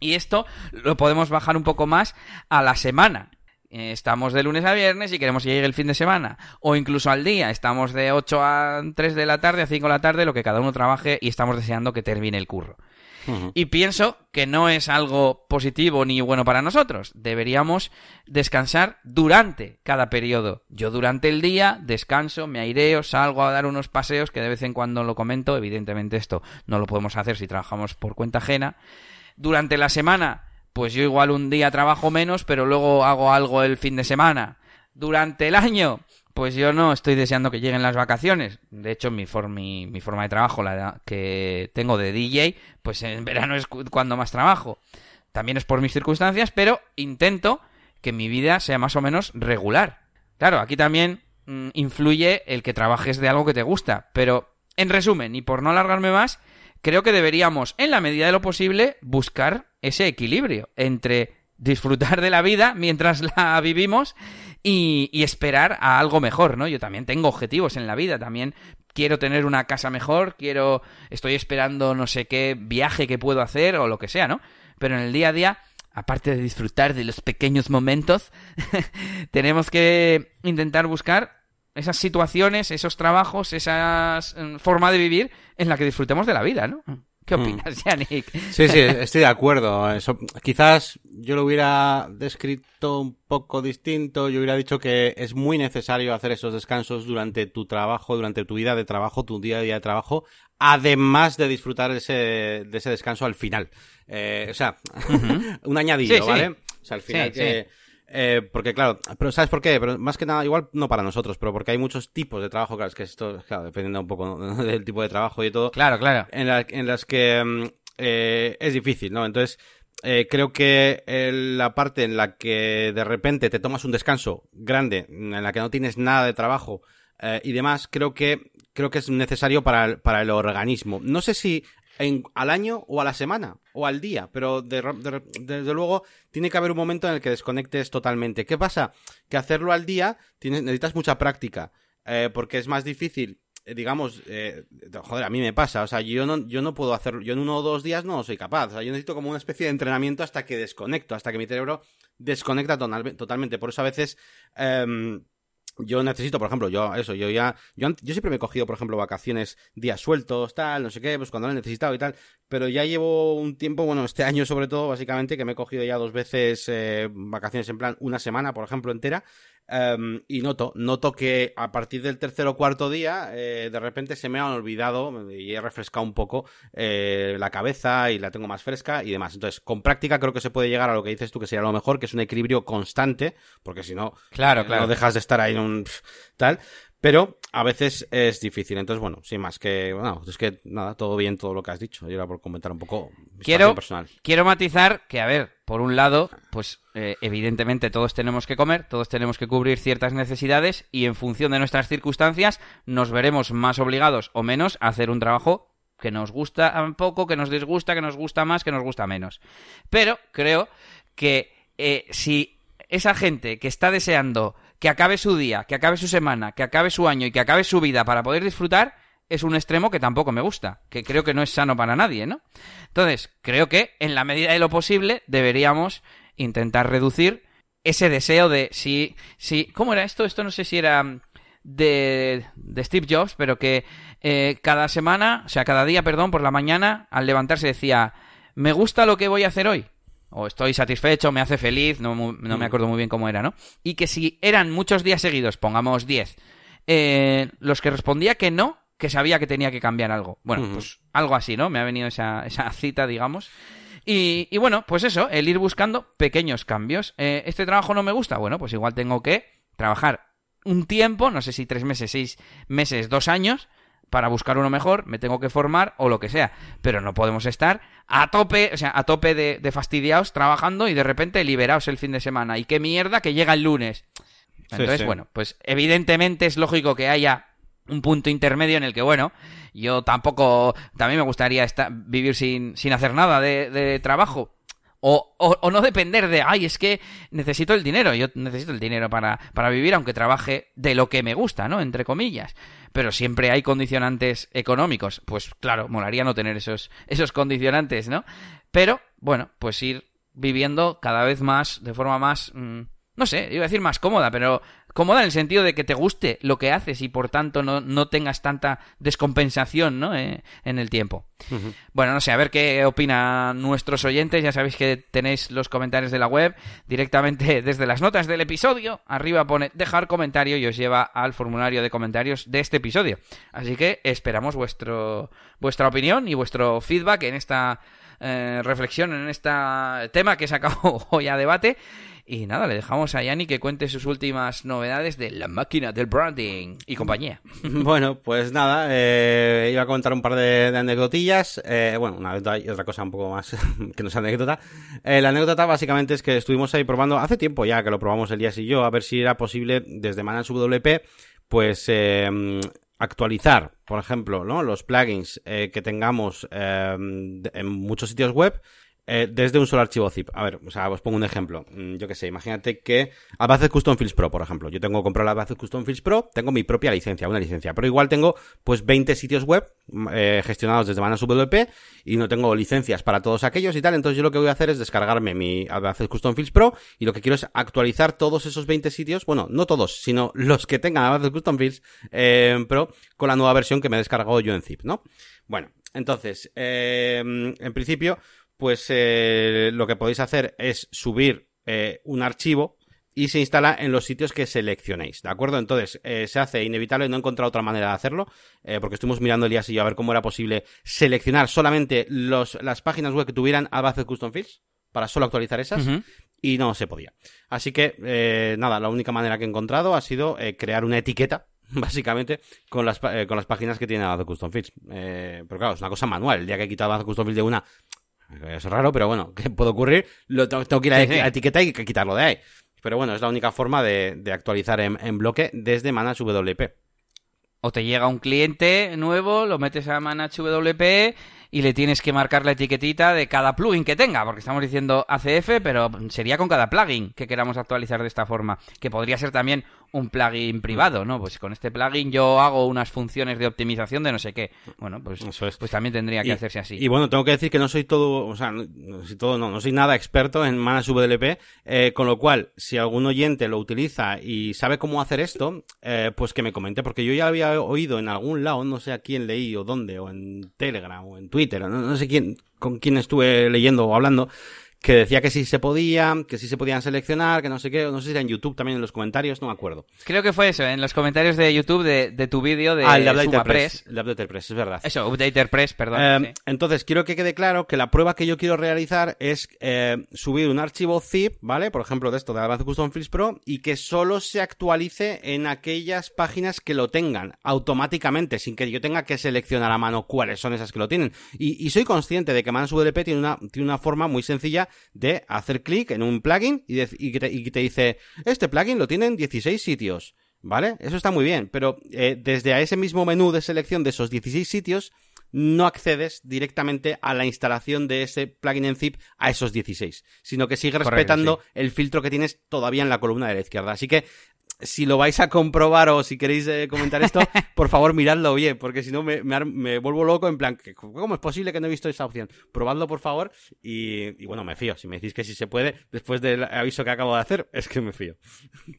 Y esto lo podemos bajar un poco más a la semana. Eh, estamos de lunes a viernes y queremos que llegue el fin de semana, o incluso al día, estamos de 8 a 3 de la tarde, a 5 de la tarde, lo que cada uno trabaje y estamos deseando que termine el curro. Y pienso que no es algo positivo ni bueno para nosotros. Deberíamos descansar durante cada periodo. Yo durante el día descanso, me aireo, salgo a dar unos paseos que de vez en cuando lo comento. Evidentemente esto no lo podemos hacer si trabajamos por cuenta ajena. Durante la semana pues yo igual un día trabajo menos, pero luego hago algo el fin de semana. Durante el año, pues yo no estoy deseando que lleguen las vacaciones. De hecho, mi, forma de trabajo, la que tengo de DJ, pues en verano es cuando más trabajo. También es por mis circunstancias, pero intento que mi vida sea más o menos regular. Claro, aquí también mm, influye el que trabajes de algo que te gusta, pero en resumen, y por no alargarme más, creo que deberíamos, en la medida de lo posible, buscar ese equilibrio entre disfrutar de la vida mientras la vivimos y, esperar a algo mejor, ¿no? Yo también tengo objetivos en la vida, también quiero tener una casa mejor, quiero, estoy esperando no sé qué viaje que puedo hacer o lo que sea, ¿no? Pero en el día a día, aparte de disfrutar de los pequeños momentos, tenemos que intentar buscar esas situaciones, esos trabajos, esa mm, forma de vivir en la que disfrutemos de la vida, ¿no? ¿Qué mm. opinas, Yannick? Sí, sí, estoy de acuerdo. Eso, quizás yo lo hubiera descrito un poco distinto. Yo hubiera dicho que es muy necesario hacer esos descansos durante tu trabajo, durante tu vida de trabajo, tu día a día de trabajo, además de disfrutar de ese, de ese descanso al final. Eh, o sea, un añadido, ¿vale? O sea, al final que... Eh, porque claro, pero ¿sabes por qué? Pero más que nada, igual no para nosotros, pero porque hay muchos tipos de trabajo, claro, es que esto, claro, dependiendo un poco del tipo de trabajo y todo. Claro, claro. En, en las que mm, eh, es difícil, ¿no? Entonces, eh, creo que la parte en la que de repente te tomas un descanso grande, en la que no tienes nada de trabajo eh, y demás, creo que creo que es necesario para para el organismo. No sé si al año o a la semana o al día, pero desde luego tiene que haber un momento en el que desconectes totalmente. ¿Qué pasa? Que hacerlo al día necesitas mucha práctica, eh, porque es más difícil. Eh, digamos, eh, joder, a mí me pasa, o sea, yo no, yo no puedo hacerlo, yo en uno o dos días no soy capaz, o sea, yo necesito como una especie de entrenamiento hasta que desconecto, hasta que mi cerebro desconecta totalmente, por eso a veces em, yo necesito, por ejemplo, yo, eso, yo ya, yo, yo siempre me he cogido, por ejemplo, vacaciones, días sueltos, tal, no sé qué, pues cuando lo he necesitado y tal, pero ya llevo un tiempo, bueno, este año sobre todo, básicamente, que me he cogido ya dos veces eh, vacaciones en plan una semana, por ejemplo, entera, Em, y noto, noto que a partir del tercer o cuarto día, eh, de repente se me han olvidado y he refrescado un poco eh, la cabeza y la tengo más fresca y demás. Entonces, con práctica creo que se puede llegar a lo que dices tú que sería lo mejor, que es un equilibrio constante, porque si no, claro, eh, claro. no dejas de estar ahí en un tal. Pero a veces es difícil. Entonces, bueno, sin más que, bueno, es que nada, todo bien todo lo que has dicho. Y era por comentar un poco mi quiero, personal. Quiero matizar que, a ver, por un lado, pues eh, evidentemente todos tenemos que comer, todos tenemos que cubrir ciertas necesidades y en función de nuestras circunstancias nos veremos más obligados o menos a hacer un trabajo que nos gusta un poco, que nos disgusta, que nos gusta más, que nos gusta menos. Pero creo que eh, si esa gente que está deseando que acabe su día, que acabe su semana, que acabe su año y que acabe su vida para poder disfrutar, es un extremo que tampoco me gusta, que creo que no es sano para nadie, ¿no? Entonces, creo que en la medida de lo posible deberíamos intentar reducir ese deseo de si, si, ¿cómo era esto? Esto no sé si era de, de Steve Jobs, pero que eh, cada semana, o sea, cada día, perdón, por la mañana, al levantarse decía, me gusta lo que voy a hacer hoy o estoy satisfecho, me hace feliz, no, no, me acuerdo muy bien cómo era, ¿no? Y que si eran muchos días seguidos, pongamos 10, eh, los que respondía que no, que sabía que tenía que cambiar algo. Bueno, uh -huh. pues algo así, ¿no? Me ha venido esa, esa cita, digamos. Y, y, bueno, pues eso, el ir buscando pequeños cambios. Eh, ¿Este trabajo no me gusta? Bueno, pues igual tengo que trabajar un tiempo, no sé si tres meses, seis meses, dos años, para buscar uno mejor, me tengo que formar o lo que sea. Pero no podemos estar a tope, o sea, a tope de, de fastidiados trabajando y de repente liberaos el fin de semana. Y qué mierda que llega el lunes. Entonces, sí, sí. bueno, pues evidentemente es lógico que haya un punto intermedio en el que, bueno, yo tampoco, también me gustaría estar, vivir sin, sin hacer nada de, de trabajo. O, o, o, no depender de, ay, es que necesito el dinero, yo necesito el dinero para, para vivir, aunque trabaje de lo que me gusta, ¿no? Entre comillas. Pero siempre hay condicionantes económicos. Pues claro, molaría no tener esos, esos condicionantes, ¿no? Pero, bueno, pues ir viviendo cada vez más, de forma más, mmm, no sé, iba a decir más cómoda, pero cómoda en el sentido de que te guste lo que haces y por tanto no, no tengas tanta descompensación ¿no? Eh, en el tiempo. Uh -huh. Bueno, no sé, a ver qué opinan nuestros oyentes. Ya sabéis que tenéis los comentarios de la web directamente desde las notas del episodio. Arriba pone dejar comentario y os lleva al formulario de comentarios de este episodio. Así que esperamos vuestro, vuestra opinión y vuestro feedback en esta eh, reflexión, en este tema que he sacado hoy a debate. Y nada, le dejamos a Yanni que cuente sus últimas novedades de la máquina del branding y compañía. Bueno, pues nada, eh, iba a contar un par de, de. Eh, bueno, una anécdota y otra cosa un poco más que no es anécdota. Eh, la anécdota básicamente es que estuvimos ahí probando, hace tiempo ya que lo probamos Elías y yo, a ver si era posible desde Manage WP, pues eh, actualizar, por ejemplo, ¿no? los plugins eh, que tengamos eh, en muchos sitios web eh, desde un solo archivo zip. A ver, o sea, os pongo un ejemplo. Mm, Yo que sé, imagínate que Advanced Custom Fields Pro, por ejemplo. Yo tengo comprado la Advanced Custom Fields Pro, tengo mi propia licencia, una licencia, pero igual tengo pues 20 sitios web eh, gestionados desde Manas WP y no tengo licencias para todos aquellos y tal. Entonces yo lo que voy a hacer es descargarme mi Advanced Custom Fields Pro y lo que quiero es actualizar todos esos 20 sitios, bueno, no todos, sino los que tengan Advanced Custom Fields eh, Pro con la nueva versión que me he descargado yo en zip, ¿no? Bueno, entonces, eh, en principio, pues eh, lo que podéis hacer es subir eh, un archivo y se instala en los sitios que seleccionéis, ¿de acuerdo? Entonces, eh, se hace inevitable, no he encontrado otra manera de hacerlo, eh, porque estuvimos mirando Elías y yo a ver cómo era posible seleccionar solamente los, las páginas web que tuvieran Advanced Custom Fields, para solo actualizar esas, uh -huh. y no se podía. Así que, eh, nada, la única manera que he encontrado ha sido eh, crear una etiqueta básicamente con las, eh, con las páginas que tiene Advanced Custom Fields. Eh, pero claro, es una cosa manual. El día que he quitado Advanced Custom Fields de una, es raro, pero bueno, ¿qué puede ocurrir? Lo tengo, tengo que ir a, sí, sí. a etiqueta y que quitarlo de ahí. Pero bueno, es la única forma de, de actualizar en, en, bloque desde Manage WP. O te llega un cliente nuevo, lo metes a Manage WP y le tienes que marcar la etiquetita de cada plugin que tenga, porque estamos diciendo ACF, pero sería con cada plugin que queramos actualizar de esta forma, que podría ser también un plugin privado, ¿no? Pues con este plugin yo hago unas funciones de optimización de no sé qué. Bueno, pues, es. pues también tendría que y, hacerse así. Y bueno, tengo que decir que no soy todo, o sea, no, soy todo, no, no soy nada experto en Manage WP, eh, con lo cual, si algún oyente lo utiliza y sabe cómo hacer esto, eh, pues que me comente, porque yo ya había oído en algún lado, no sé a quién leí o dónde, o en Telegram o en Twitter, no, no sé quién, con quién estuve leyendo o hablando, que decía que sí se podía, que sí se podían seleccionar, que no sé qué, no sé si era en YouTube también en los comentarios, no me acuerdo. Creo que fue eso, en los comentarios de YouTube de, de tu vídeo de Ah, el Updater. Press. El Updater Press, es verdad. Eso, Updater Press, perdón. Eh, sí. Entonces, quiero que quede claro que la prueba que yo quiero realizar es eh, subir un archivo zip, ¿vale? Por ejemplo, de esto de Advanced Custom Fields Pro y que solo se actualice en aquellas páginas que lo tengan automáticamente, sin que yo tenga que seleccionar a mano cuáles son esas que lo tienen. Y, y soy consciente de que Manus WP tiene una, tiene una forma muy sencilla de hacer clic en un plugin y, de- y que te, y que te dice, este plugin lo tienen 16 sitios. ¿Vale? Eso está muy bien, pero eh, desde a ese mismo menú de selección de esos 16 sitios, no accedes directamente a la instalación de ese plugin en zip a esos 16, sino que sigue Correcto, respetando el filtro que tienes todavía en la columna de la izquierda. Así que si lo vais a comprobar o si queréis eh, comentar esto, por favor miradlo bien, porque si no me, me ar- me vuelvo loco en plan, ¿cómo es posible que no he visto esa opción? Probadlo por favor y, y bueno, me fío. Si me decís que sí se puede, después del aviso que acabo de hacer, es que me fío.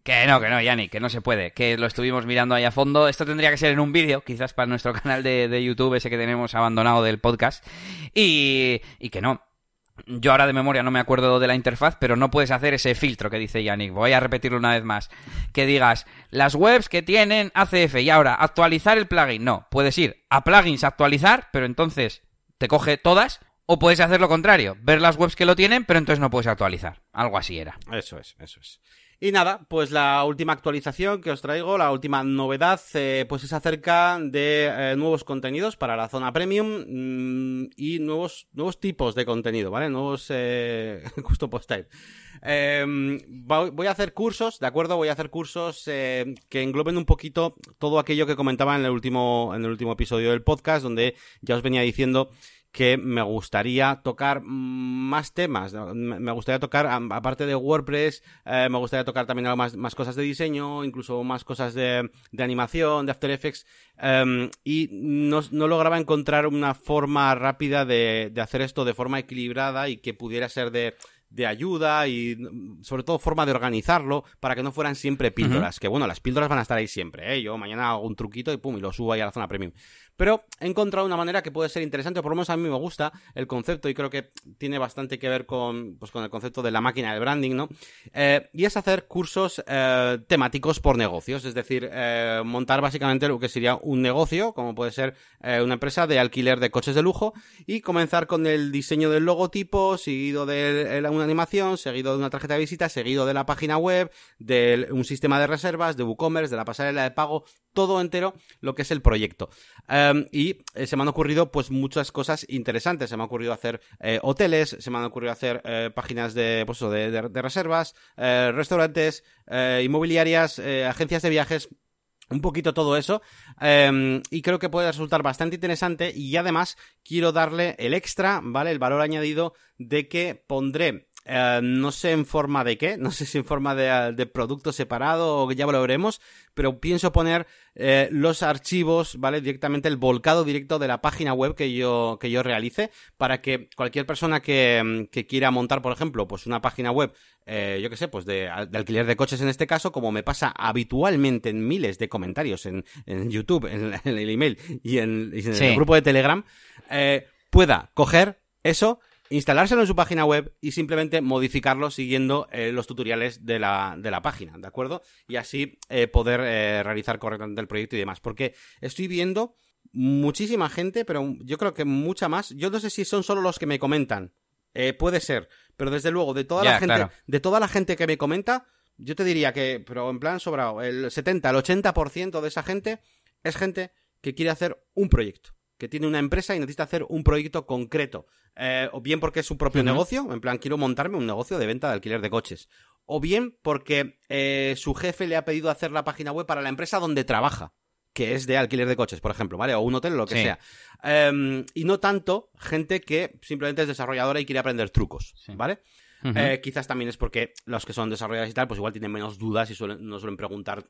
Que no, que no, Yannick, que no se puede. Que lo estuvimos mirando ahí a fondo. Esto tendría que ser en un vídeo, quizás para nuestro canal de, de YouTube, ese que tenemos abandonado del podcast. Y, y que no. Yo ahora de memoria no me acuerdo de la interfaz, pero no puedes hacer ese filtro que dice Yannick. Voy a repetirlo una vez más. Que digas, las webs que tienen ACF y ahora actualizar el plugin. No, puedes ir a plugins actualizar, pero entonces te coge todas. O puedes hacer lo contrario, ver las webs que lo tienen, pero entonces no puedes actualizar. Algo así era. Eso es, eso es. Y nada, pues la última actualización que os traigo, la última novedad, eh, pues es acerca de eh, nuevos contenidos para la zona premium mm, y nuevos, nuevos tipos de contenido, ¿vale? Nuevos eh, custom post type. Va- voy a hacer cursos, ¿de acuerdo? Voy a hacer cursos eh, que engloben un poquito todo aquello que comentaba en el último, en el último episodio del podcast, donde ya os venía diciendo que me gustaría tocar más temas. Me gustaría tocar, aparte de WordPress, eh, me gustaría tocar también algo más, más cosas de diseño, incluso más cosas de, de animación, de After Effects. em, y no, no lograba encontrar una forma rápida de, de hacer esto de forma equilibrada y que pudiera ser de de ayuda y mm, sobre todo forma de organizarlo para que no fueran siempre píldoras. Que bueno, las píldoras van a estar ahí siempre, ¿eh? Yo mañana hago un truquito y pum, y lo subo ahí a la zona premium. Pero he encontrado una manera que puede ser interesante, o por lo menos a mí me gusta el concepto y creo que tiene bastante que ver con, pues, con el concepto de la máquina del branding, ¿no? Eh, y es hacer cursos eh, temáticos por negocios, es decir, eh, montar básicamente lo que sería un negocio, como puede ser una empresa de alquiler de coches de lujo, y comenzar con el diseño del logotipo, seguido de una animación, seguido de una tarjeta de visita, seguido de la página web, de un sistema de reservas, de WooCommerce, de la pasarela de pago, todo entero lo que es el proyecto. Um, y eh, se me han ocurrido pues muchas cosas interesantes. Se me ha ocurrido hacer eh, hoteles, se me han ocurrido hacer eh, páginas de, pues, de, reservas, restaurantes, inmobiliarias, agencias de viajes. Un poquito todo eso. eh, y creo que puede resultar bastante interesante. Y además quiero darle el extra, ¿vale? El valor añadido de que pondré eh, no sé en forma de qué, no sé si en forma de, de producto separado o ya lo veremos, pero pienso poner eh, los archivos, ¿vale? Directamente el volcado directo de la página web que yo, que yo realice para que cualquier persona que, mm, que quiera montar, por ejemplo, pues una página web, eh, yo qué sé, pues de, de alquiler de coches en este caso, como me pasa habitualmente en miles de comentarios en, en YouTube, en, en el email y en, y en Sí. el grupo de Telegram, eh, pueda coger eso instalárselo en su página web y simplemente modificarlo siguiendo eh, los tutoriales de la, de la página, ¿de acuerdo? Y así eh, poder eh, realizar correctamente el proyecto y demás. Porque estoy viendo muchísima gente, pero yo creo que mucha más. Yo no sé si son solo los que me comentan. Eh, puede ser. Pero desde luego, de toda la gente, claro. de toda la gente que me comenta, yo te diría que, pero en plan sobrado, el 70, el 80% de esa gente es gente que quiere hacer un proyecto que tiene una empresa y necesita hacer un proyecto concreto. Eh, o bien porque es su propio negocio, en plan, quiero montarme un negocio de venta de alquiler de coches. O bien porque eh, su jefe le ha pedido hacer la página web para la empresa donde trabaja, que es de alquiler de coches, por ejemplo, ¿vale? O un hotel o lo que Sí. sea. Em, y no tanto gente que simplemente es desarrolladora y quiere aprender trucos, Sí. ¿vale? Eh, quizás también es porque los que son desarrolladores y tal, pues igual tienen menos dudas y suelen- no suelen preguntar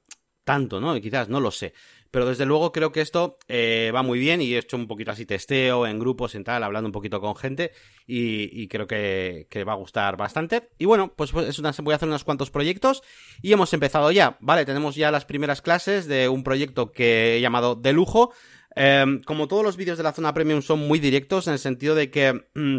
tanto, ¿no? Quizás, no lo sé. Pero desde luego creo que esto eh, va muy bien y he hecho un poquito así testeo en grupos, en tal, hablando un poquito con gente y, y creo que, que va a gustar bastante. Y bueno, pues, pues es una- voy a hacer unos cuantos proyectos y hemos empezado ya, ¿vale? Tenemos ya las primeras clases de un proyecto que he llamado De Lujo. Em, como todos los vídeos de la zona premium son muy directos en el sentido de que... mm,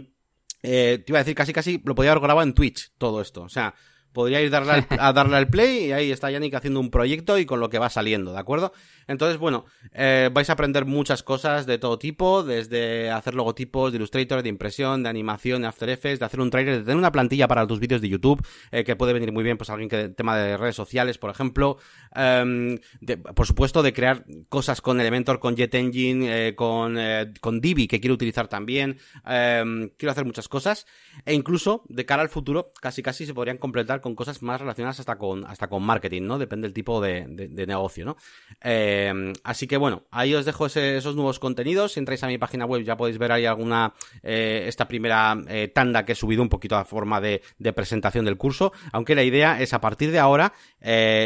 Eh, te iba a decir, casi casi lo podía haber grabado en Twitch, todo esto. O sea, podría ir darle a darle al play y ahí está Yannick haciendo un proyecto y con lo que va saliendo, ¿de acuerdo? Entonces, bueno, eh, vais a aprender muchas cosas de todo tipo, desde hacer logotipos de Illustrator, de impresión, de animación, de After Effects, de hacer un trailer, de tener una plantilla para tus vídeos de YouTube, eh, que puede venir muy bien, pues alguien que tema de redes sociales, por ejemplo, em, por supuesto, de crear cosas con Elementor, con Jet Engine, eh, con, con Divi, que quiero utilizar también, em, quiero hacer muchas cosas, e incluso, de cara al futuro, casi casi se podrían completar con cosas más relacionadas hasta con, hasta con marketing, ¿no? Depende del tipo de, de negocio, ¿no? Eh, así que bueno, ahí os dejo esos nuevos contenidos. Si entráis a mi página web ya podéis ver ahí alguna, eh, esta primera eh, tanda que he subido un poquito a forma de, presentación del curso. Aunque la idea es a partir de ahora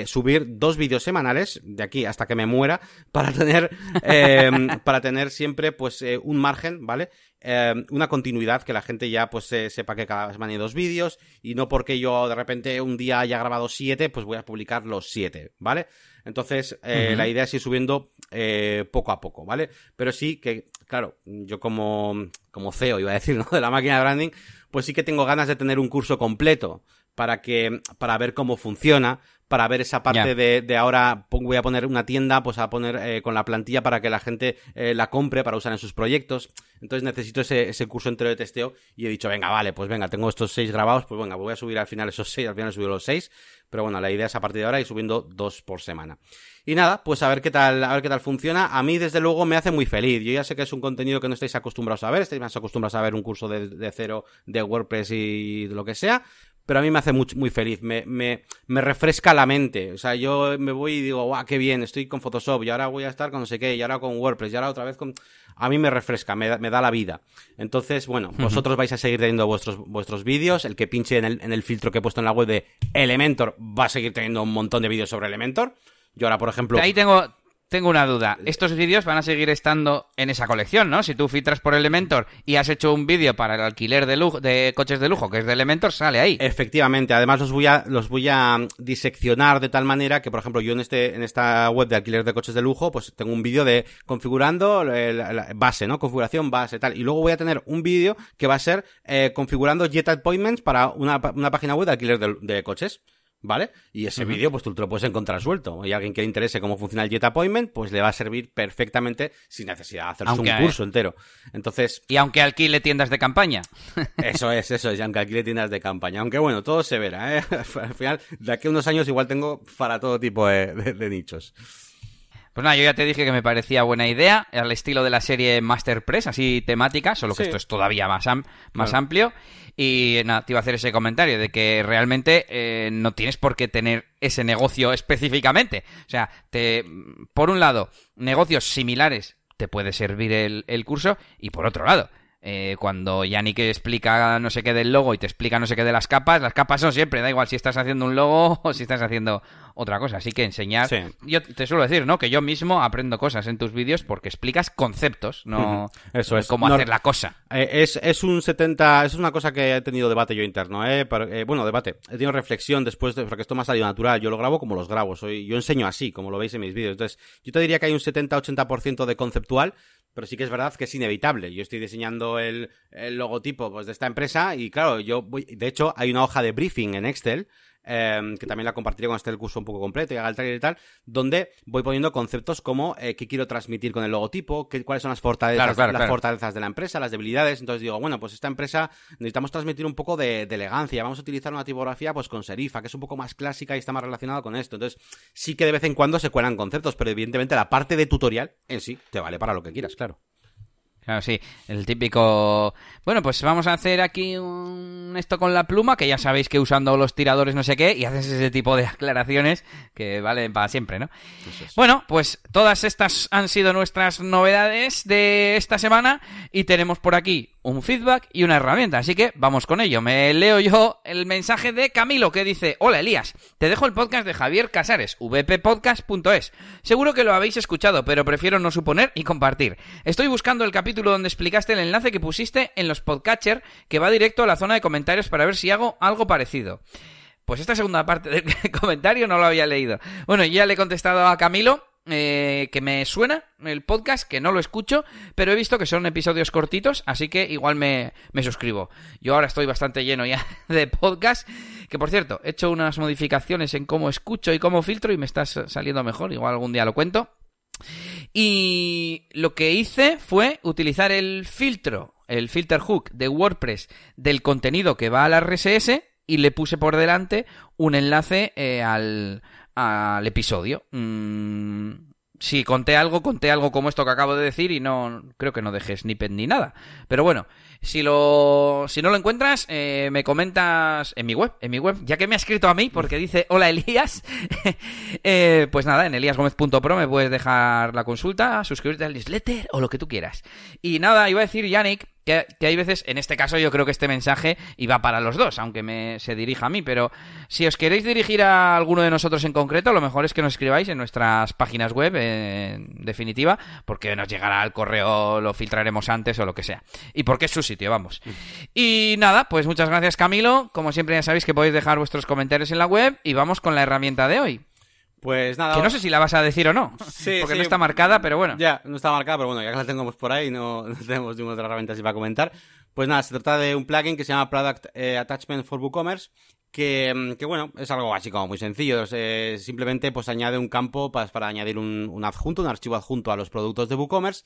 subir dos vídeos semanales, de aquí hasta que me muera, para tener, para tener siempre pues un margen, ¿vale? Em, una continuidad que la gente ya pues sepa que cada semana hay dos vídeos y no porque yo de repente un día haya grabado siete pues voy a publicar los siete, ¿vale? Entonces, eh, la idea es ir subiendo eh, poco a poco, ¿vale? Pero sí que, claro, yo como, como CEO, iba a decir, ¿no? De la máquina de branding, pues sí que tengo ganas de tener un curso completo para que, para ver cómo funciona, para ver esa parte de, de, ahora voy a poner una tienda, pues a poner eh, con la plantilla para que la gente eh, la compre para usar en sus proyectos. Entonces necesito ese, ese curso entero de testeo y he dicho, venga, vale, pues venga, tengo estos seis grabados, pues venga, voy a subir al final esos seis, al final he subido los seis. Pero bueno, la idea es a partir de ahora ir subiendo dos por semana. Y nada, pues a ver qué tal, a ver qué tal funciona. A mí, desde luego, me hace muy feliz. Yo ya sé que es un contenido que no estáis acostumbrados a ver, estáis más acostumbrados a ver un curso de, de cero de WordPress y de lo que sea pero a mí me hace muy, muy feliz, me, me, me, refresca la mente. O sea, yo me voy y digo, guau, qué bien, estoy con Photoshop y ahora voy a estar con no sé qué, y ahora con WordPress, y ahora otra vez con... A mí me refresca, me da, me da la vida. Entonces, bueno, vosotros vais a seguir teniendo vuestros, vuestros vídeos, el que pinche en el, en el filtro que he puesto en la web de Elementor va a seguir teniendo un montón de vídeos sobre Elementor. Yo ahora, por ejemplo... Ahí tengo, tengo una duda. Estos vídeos van a seguir estando en esa colección, ¿no? Si tú filtras por Elementor y has hecho un vídeo para el alquiler de, lujo, de coches de lujo, que es de Elementor, sale ahí. Efectivamente. Además, los voy a, los voy a diseccionar de tal manera que, por ejemplo, yo en este, en esta web de alquiler de coches de lujo, pues tengo un vídeo de configurando la base, ¿no? Configuración base, tal. Y luego voy a tener un vídeo que va a ser eh, configurando Jet Appointments para una, una página web de alquiler de coches. ¿Vale? Y ese vídeo, pues tú te lo puedes encontrar suelto. Y alguien que le interese cómo funciona el Jet Appointment, pues le va a servir perfectamente sin necesidad de hacerse un curso entero. Entonces. Y aunque alquile tiendas de campaña. Eso es, eso es, y aunque alquile tiendas de campaña. Aunque bueno, todo se verá, ¿eh? Al final, de aquí a unos años igual tengo para todo tipo de nichos. Pues nada, yo ya te dije que me parecía buena idea, al estilo de la serie Master Press, así temática, solo que esto es todavía más, más amplio. Y nada, te iba a hacer ese comentario de que realmente eh, no tienes por qué tener ese negocio específicamente. O sea, te, por un lado, negocios similares te puede servir el, el curso y por otro lado, eh, cuando Yannick explica no sé qué del logo y te explica no sé qué de las capas, las capas son siempre, da igual si estás haciendo un logo o si estás haciendo otra cosa. Así que enseñar. Yo te suelo decir, ¿no? Que yo mismo aprendo cosas en tus vídeos porque explicas conceptos, no Eso es. cómo hacer la cosa. Eh, es, es un 70. Es una cosa que he tenido debate yo interno, ¿eh? eh bueno, debate. He tenido reflexión después de. Porque esto me ha salido natural. Yo lo grabo como los grabo. Soy, yo enseño así, como lo veis en mis vídeos. Entonces, yo te diría que hay un 70-80% de conceptual pero sí que es verdad que es inevitable. Yo estoy diseñando el, logotipo pues, de esta empresa y claro, yo voy, de hecho hay una hoja de briefing en Excel Em, que también la compartiré con este el curso un poco completo y haga el trailer y tal, donde voy poniendo conceptos como eh, qué quiero transmitir con el logotipo, qué, cuáles son las fortalezas, las fortalezas de la empresa, las debilidades. Entonces digo, bueno, pues esta empresa necesitamos transmitir un poco de, elegancia, vamos a utilizar una tipografía pues con serifa, que es un poco más clásica y está más relacionada con esto. Entonces sí que de vez en cuando se cuelan conceptos, pero evidentemente la parte de tutorial en sí te vale para lo que quieras, claro. Claro, sí, el típico... Bueno, pues vamos a hacer aquí un... esto con la pluma, que ya sabéis que usando los tiradores no sé qué, y haces ese tipo de aclaraciones que valen para siempre, ¿no? Bueno, pues todas estas han sido nuestras novedades de esta semana y tenemos por aquí un feedback y una herramienta. Así que vamos con ello. Me leo yo el mensaje de Camilo que dice, hola Elías, te dejo el podcast de Javier Casares, vppodcast.es. Seguro que lo habéis escuchado, pero prefiero no suponer y compartir. Estoy buscando el capítulo donde explicaste el enlace que pusiste en los podcatcher que va directo a la zona de comentarios para ver si hago algo parecido. Pues esta segunda parte del comentario no lo había leído. Bueno, ya le he contestado a Camilo eh, que me suena el podcast, que no lo escucho, pero he visto que son episodios cortitos, así que igual me, me suscribo. Yo ahora estoy bastante lleno ya de podcast, que por cierto, he hecho unas modificaciones en cómo escucho y cómo filtro y me está saliendo mejor, igual algún día lo cuento. Y lo que hice fue utilizar el filtro, el filter hook de WordPress del contenido que va al RSS y le puse por delante un enlace eh, al, al, episodio. Mm, si conté algo, conté algo como esto que acabo de decir y no creo que no dejé snippet ni nada. Pero bueno, si lo si no lo encuentras, eh, me comentas en mi web, en mi web, ya que me ha escrito a mí porque dice hola Elías. eh, pues nada, en eliasgomez.pro me puedes dejar la consulta, suscribirte al newsletter o lo que tú quieras. Y nada, iba a decir Yannick que, hay veces, en este caso yo creo que este mensaje iba para los dos, aunque me, se dirija a mí, pero si os queréis dirigir a alguno de nosotros en concreto, lo mejor es que nos escribáis en nuestras páginas web, en definitiva, porque nos llegará al correo, lo filtraremos antes o lo que sea. Y porque es su sitio, vamos. Y nada, pues muchas gracias Camilo, como siempre ya sabéis que podéis dejar vuestros comentarios en la web y vamos con la herramienta de hoy. Pues nada. Que no sé si la vas a decir o no. Sí, porque no está marcada, pero bueno. Ya, no está marcada, pero bueno, ya que la tenemos por ahí, no, no tenemos ninguna otra herramienta así para comentar. Pues nada, se trata de un plugin que se llama Product eh, Attachment for WooCommerce, que, mm, que, bueno, es algo así como muy sencillo. simplemente pues añade un campo para, para añadir un, un, adjunto, un archivo adjunto a los productos de WooCommerce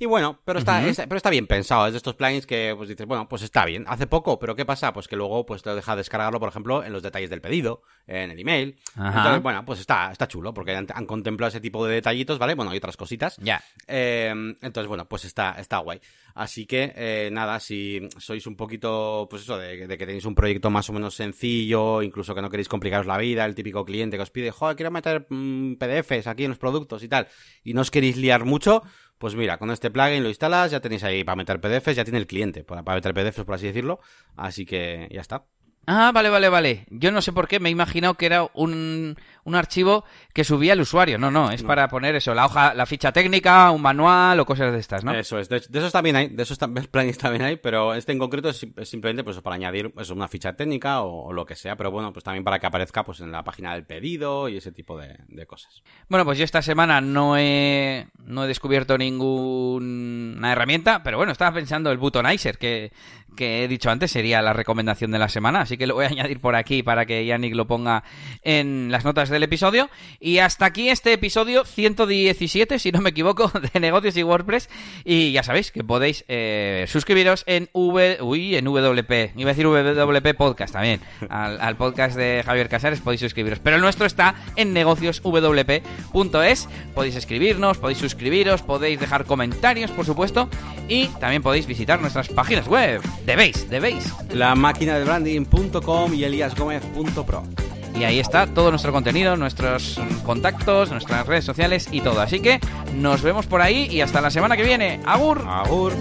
y bueno, pero está, pero está bien pensado. Es de estos plugins que pues dices, bueno, pues está bien. Hace poco, pero ¿qué pasa? Pues que luego pues te deja descargarlo, por ejemplo, en los detalles del pedido, en el email. Entonces, bueno, pues está, está chulo, porque han, contemplado ese tipo de detallitos, ¿vale? Bueno, hay otras cositas. Ya. Eh, entonces, bueno, pues está, está guay. Así que, eh, nada, si sois un poquito, pues eso, de, de, que tenéis un proyecto más o menos sencillo, incluso que no queréis complicaros la vida, el típico cliente que os pide, joder, quiero meter mm, PDFs aquí en los productos y tal, y no os queréis liar mucho, pues mira, con este plugin lo instalas, ya tenéis ahí para meter PDFs, ya tiene el cliente para, meter PDFs, por así decirlo. Así que ya está. Ah, vale, vale, vale. Yo no sé por qué me he imaginado que era un, un archivo que subía el usuario. No, no, es para poner eso, la hoja, la ficha técnica, un manual o cosas de estas, ¿no? Eso es, de, esos también hay, de esos plugins también hay, pero este en concreto es, simplemente pues para añadir eso, una ficha técnica o, lo que sea, pero bueno, pues también para que aparezca pues en la página del pedido y ese tipo de, cosas. Bueno, pues yo esta semana no he, no he descubierto ninguna herramienta, pero bueno, estaba pensando el Buttonizer, que, que he dicho antes sería la recomendación de la semana, así que lo voy a añadir por aquí para que Yannick lo ponga en las notas del episodio. Y hasta aquí este episodio 117, si no me equivoco, de negocios y WordPress. Y ya sabéis que podéis eh, suscribiros en V, en WP, iba a decir WP Podcast también, al, podcast de Javier Casares podéis suscribiros. Pero el nuestro está en negocioswp.es, podéis escribirnos, podéis suscribiros, podéis dejar comentarios, por supuesto, y también podéis visitar nuestras páginas web. Debéis, debéis. La máquina de branding.com y eliasgomez.pro. Y ahí está todo nuestro contenido, nuestros contactos, nuestras redes sociales y todo. Así que nos vemos por ahí y hasta la semana que viene. Agur. Agur.